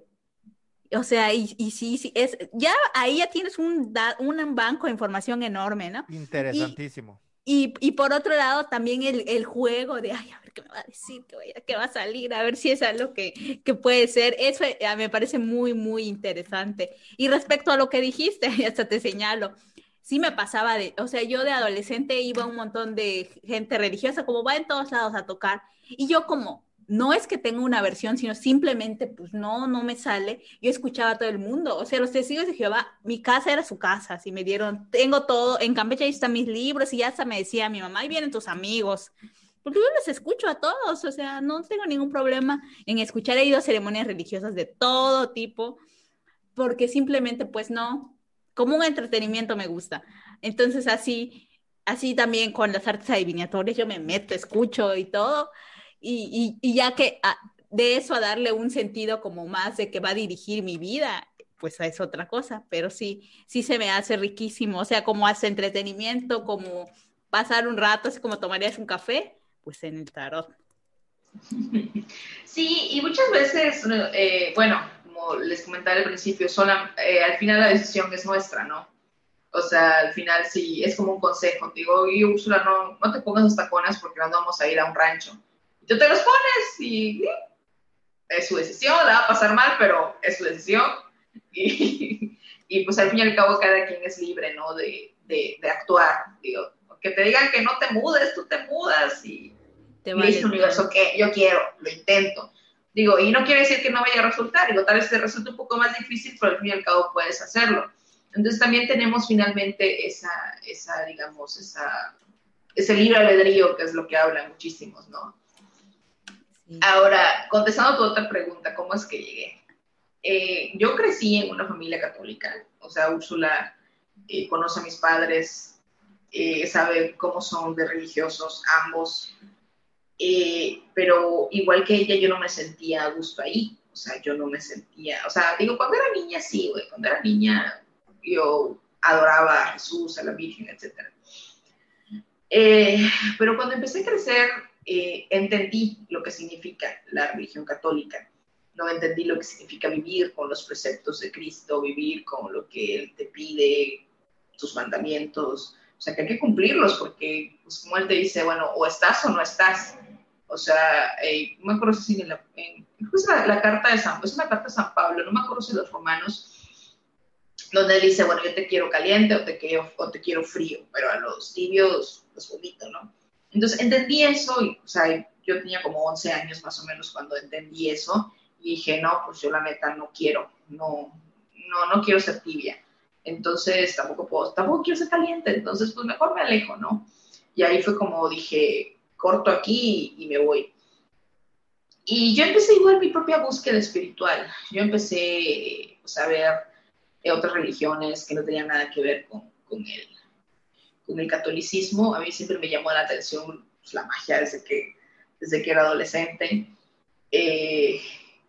O sea, y, sí, sí, es, ya ahí ya tienes un, un banco de información enorme, ¿no? Interesantísimo. Y, y, por otro lado, también el, el, juego de, ay, a ver qué me va a decir, qué, va a salir, a ver si es algo que, que puede ser. Eso eh, me parece muy, muy interesante. Y respecto a lo que dijiste, hasta te señalo, sí me pasaba de, o sea, yo de adolescente iba a un montón de gente religiosa, como va en todos lados a tocar, y yo como, no es que tenga una versión, sino simplemente, pues no, no me sale. Yo escuchaba a todo el mundo. O sea, los testigos de Jehová, mi casa era su casa. Si me dieron, tengo todo, en Campeche ahí están mis libros y ya hasta me decía mi mamá, ahí vienen tus amigos. Porque yo los escucho a todos, o sea, no tengo ningún problema en escuchar. He ido a ceremonias religiosas de todo tipo, porque simplemente, pues no, como un entretenimiento me gusta. Entonces, así, así también con las artes adivinatorias, yo me meto, escucho y todo y, y, ya que de eso a darle un sentido como más de que va a dirigir mi vida, pues es otra cosa, pero sí, sí se me hace riquísimo, o sea, como hace entretenimiento, como pasar un rato, así como tomarías un café, pues en el tarot. Sí, y muchas veces, eh, bueno, como les comentaba al principio, eh, al final la decisión es nuestra, ¿no? O sea, al final sí, es como un consejo. Digo, y Úrsula, no, no te pongas los tacones porque no vamos a ir a un rancho tú te los pones y es su decisión, la va a pasar mal, pero es su decisión. Y, y, pues al fin y al cabo cada quien es libre, ¿no? De, de, de, actuar. Digo, que te digan que no te mudes, tú te mudas y te listo, universo, que yo quiero, lo intento. Digo, y no quiere decir que no vaya a resultar, digo, tal vez te resulte un poco más difícil, pero al fin y al cabo puedes hacerlo. Entonces también tenemos finalmente esa, esa digamos, esa, ese libre albedrío que es lo que hablan muchísimos, ¿no? Ahora, contestando tu otra pregunta, ¿cómo es que llegué? Eh, yo crecí en una familia católica, o sea, Úrsula eh, conoce a mis padres, eh, sabe cómo son de religiosos ambos, pero igual que ella, yo no me sentía a gusto ahí, o sea, yo no me sentía, o sea, digo, cuando era niña sí, güey, cuando era niña yo adoraba a Jesús, a la Virgen, etc. pero cuando empecé a crecer, eh, entendí lo que significa la religión católica, no entendí lo que significa vivir con los preceptos de Cristo, vivir con lo que Él te pide, sus mandamientos, o sea, que hay que cumplirlos porque, pues, como Él te dice, bueno, o estás o no estás. O sea, eh, no me acuerdo si en la, la, carta de San, es una carta de San Pablo, no me acuerdo si los romanos, donde él dice, bueno, yo te quiero caliente o te quiero, o te quiero frío, pero a los tibios los vomito, ¿no? Entonces entendí eso y, o sea, yo tenía como 11 años más o menos cuando entendí eso y dije, no, pues yo la neta no quiero, no, no, no quiero ser tibia. Entonces tampoco puedo, tampoco quiero ser caliente, entonces pues mejor me alejo, ¿no? Y ahí fue como dije, corto aquí y, me voy. Y yo empecé igual mi propia búsqueda espiritual. Yo empecé pues, a ver eh, otras religiones que no tenían nada que ver con, con, el, con el catolicismo. A mí siempre me llamó la atención pues, la magia desde que, desde que era adolescente. Eh,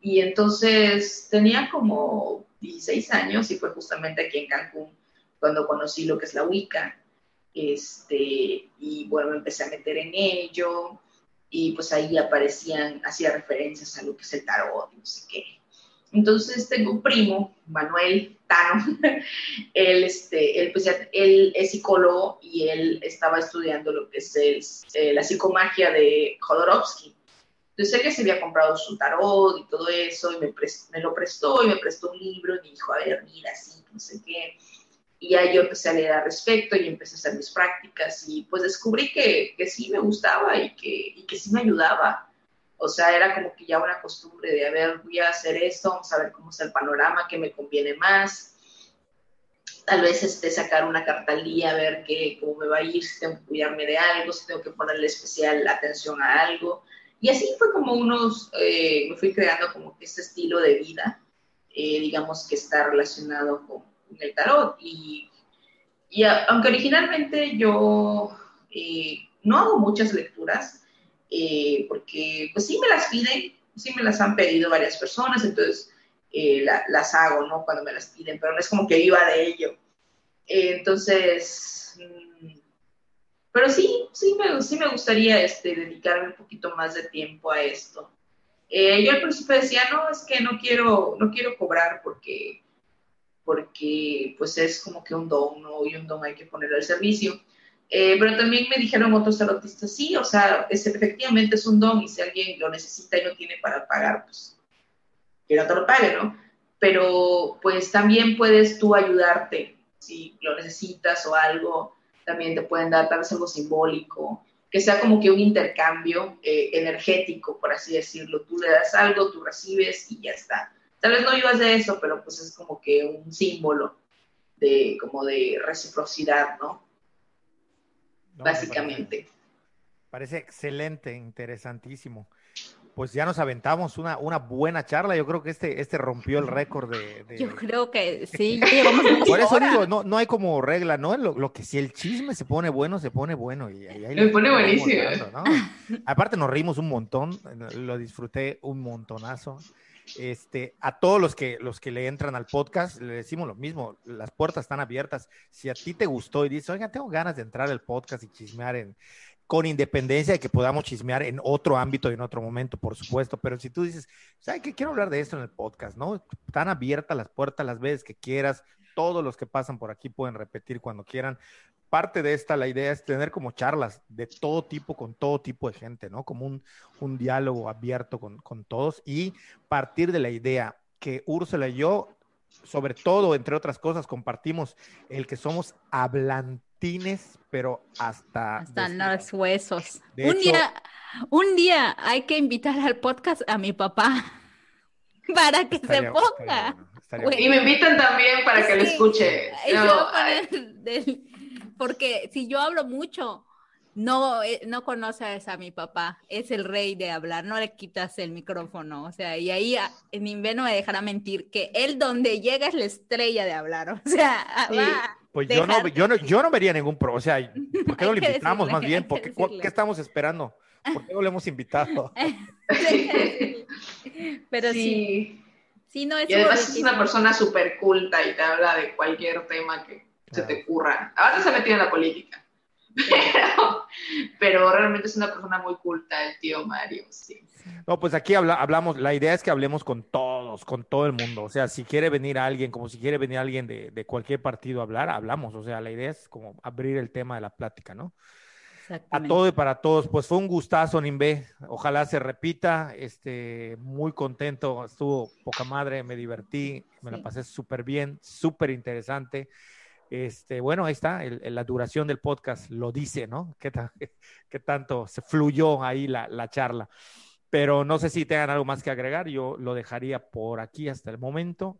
y entonces tenía como 16 años y fue justamente aquí en Cancún cuando conocí lo que es la Wicca. Este, y bueno, me empecé a meter en ello y pues ahí aparecían, hacía referencias a lo que es el tarot no sé qué. Entonces tengo un primo, Manuel Tano, él, este, él, pues, él es psicólogo y él estaba estudiando lo que es eh, la psicomagia de Jodorowsky. Entonces él ya se había comprado su tarot y todo eso y me, me lo prestó y me prestó un libro y me dijo, a ver, mira, así, no sé qué. Y ya yo empecé a leer al respecto y empecé a hacer mis prácticas y pues descubrí que, que sí me gustaba y que, y que sí me ayudaba. O sea, era como que ya una costumbre de, a ver, voy a hacer esto, vamos a ver cómo es el panorama, qué me conviene más. Tal vez este, sacar una carta al día, a ver qué, cómo me va a ir, si tengo que cuidarme de algo, si tengo que ponerle especial atención a algo. Y así fue como unos, eh, me fui creando como que este estilo de vida, eh, digamos que está relacionado con, el tarot. Y, y aunque originalmente yo eh, no hago muchas lecturas, eh, porque pues sí me las piden, sí me las han pedido varias personas, entonces eh, las hago, ¿no? Cuando me las piden, pero no es como que viva de ello. entonces, mm, pero sí, sí me, sí me gustaría este, dedicarme un poquito más de tiempo a esto. yo al principio decía, no, es que no quiero, no quiero cobrar porque porque pues es como que un don, ¿no? Y un don hay que ponerlo al servicio. Eh, pero también me dijeron otros tarotistas, sí, o sea, es, efectivamente es un don y si alguien lo necesita y no tiene para pagar, pues que no te lo pague, ¿no? Pero pues también puedes tú ayudarte si lo necesitas o algo, también te pueden dar tal vez algo simbólico, que sea como que un intercambio eh, energético, por así decirlo. Tú le das algo, tú recibes y ya está. Tal vez no ibas de eso, pero pues es como que un símbolo de como de reciprocidad, ¿no? Básicamente. Parece, excelente, interesantísimo. Pues ya nos aventamos una, una buena charla. Yo creo que este, este rompió el récord de, Yo creo que sí. Por eso digo, no, no hay como regla, ¿no? Lo, que si el chisme se pone bueno, se pone bueno. Y, Me pone buenísimo. Aparte nos rimos un montón, lo disfruté un montonazo. Este, a todos los que, los que le entran al podcast, le decimos lo mismo, las puertas están abiertas. Si a ti te gustó y dices, oiga, tengo ganas de entrar al podcast y chismear en, con independencia de que podamos chismear en otro ámbito y en otro momento, por supuesto, pero si tú dices, ¿sabes qué? Quiero hablar de esto en el podcast, ¿no? Están abiertas las puertas las veces que quieras, todos los que pasan por aquí pueden repetir cuando quieran parte de esta, la idea es tener como charlas de todo tipo, con todo tipo de gente, ¿no? Como un, un diálogo abierto con, con, todos y partir de la idea que Úrsula y yo, sobre todo, entre otras cosas, compartimos el que somos hablantines, pero hasta... Hasta los huesos. un, día, un día hay que invitar al podcast a mi papá para que se ponga. y me invitan también para que lo escuche. No, porque si yo hablo mucho, no, eh, no conoces a mi papá, es el rey de hablar, no le quitas el micrófono, o sea, y ahí en invierno me dejará mentir que él donde llega es la estrella de hablar, o sea, Pues yo no, yo no, yo no vería ningún pro, o sea, ¿por qué no le invitamos más bien? ¿Por qué, ¿Qué estamos esperando? ¿Por qué no le hemos invitado? Pero sí. sí. no es y además es una persona súper culta y te habla de cualquier tema que se te ocurra. Ahora se ha metido en la política. Pero, realmente es una persona muy culta, el tío Mario, sí. No, pues aquí hablamos, la idea es que hablemos con todos, con todo el mundo. O sea, si quiere venir alguien, como si quiere venir alguien de, de cualquier partido a hablar, hablamos. O sea, la idea es como abrir el tema de la plática, ¿no? A todo y para todos. Pues fue un gustazo, Nimbe. Ojalá se repita. Este, muy contento. Estuvo poca madre, me divertí, me la pasé súper bien, súper interesante Este, bueno, ahí está, el- el- la duración del podcast lo dice, ¿no? ¿Qué, ta- qué tanto se fluyó ahí la, la charla? Pero no sé si tengan algo más que agregar, yo lo dejaría por aquí hasta el momento.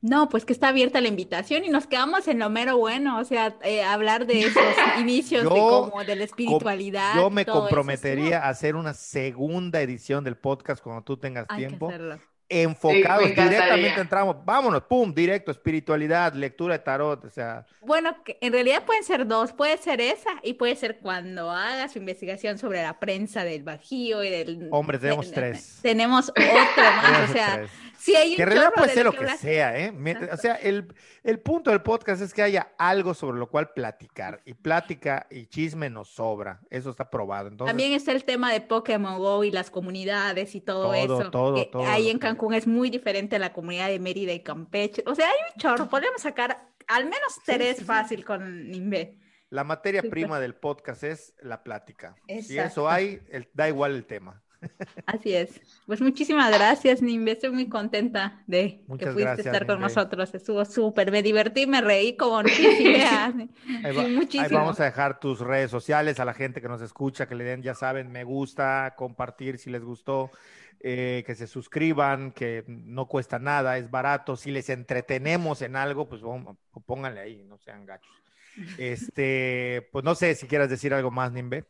No, pues que está abierta la invitación y nos quedamos en lo mero bueno, o sea, eh, hablar de esos inicios de como de la espiritualidad. Yo me eso, comprometería a hacer una segunda edición del podcast cuando tú tengas hay que tiempo. hacerlo. Enfocados, Sí, directamente entramos, vámonos, pum, directo, espiritualidad, lectura de tarot, o sea, Bueno, que en realidad pueden ser dos, puede ser esa y puede ser cuando hagas su investigación sobre la prensa del Bajío y del... Hombre, tenemos de- tres. Tenemos otro más, o sea, sí hay un Que en realidad puede de ser lo que que sea, ¿eh? Mientras- O sea, el, el punto del podcast es que haya algo sobre lo cual platicar. Y plática y chisme nos sobra. Eso está probado. Entonces, También está el tema de Pokémon Go y las comunidades y todo, Todo, eso. todo, que todo Ahí en que- Cancún es muy diferente a la comunidad de Mérida y Campeche. O sea, hay un chorro. Podemos sacar al menos tres sí, sí. fácil con Nimbe. la materia prima del podcast es la plática. Si Exacto. eso hay, el- da igual el tema. Así es. Pues muchísimas gracias, Nimbe. Estoy muy contenta de que Muchas pudiste gracias, estar con Nimbe. nosotros. Estuvo súper. Me divertí, me reí como no tienes idea. Ahí, Sí, va- ahí muchísimo. vamos a dejar tus redes sociales a la gente que nos escucha, que le den, ya saben, me gusta, compartir si les gustó, eh, que se suscriban, que no cuesta nada, es barato. Si les entretenemos en algo, pues pónganle ahí, no sean gachos. Este, pues no sé si quieras decir algo más, Nimbe.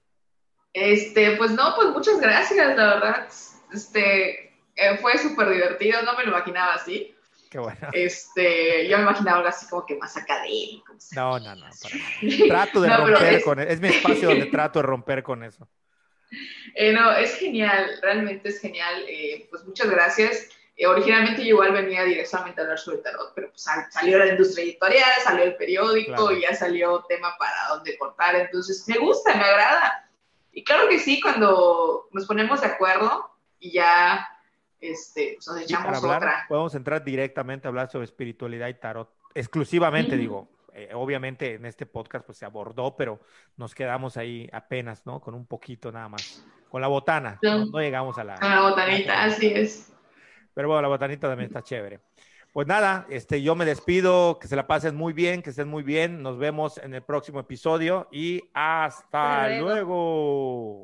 Este, pues no, pues muchas gracias, la verdad. Este, eh, fue súper divertido, no me lo imaginaba así. Qué bueno. Este, yo me imaginaba algo así como que más académico. No, no, no. para. Trato de No, romper es- con eso. Es mi espacio donde trato de romper con eso. Eh, no, es genial, realmente es genial. eh, pues muchas gracias. Eh, originalmente yo igual venía directamente a hablar sobre tarot, pero pues sal- salió la industria editorial, salió el periódico Claro. y ya salió tema para dónde cortar. Entonces, me gusta, me agrada. Y claro que sí, cuando nos ponemos de acuerdo y ya este, pues nos echamos para hablar, otra. podemos entrar directamente a hablar sobre espiritualidad y tarot. Exclusivamente, digo, eh, obviamente en este podcast pues se abordó, pero nos quedamos ahí apenas, ¿no? Con un poquito nada más. Con la botana. No, no llegamos a la... La botanita, así es. Pero bueno, la botanita también está chévere. Pues nada, este, yo me despido, que se la pasen muy bien, que estén muy bien. Nos vemos en el próximo episodio y hasta Hasta luego. luego.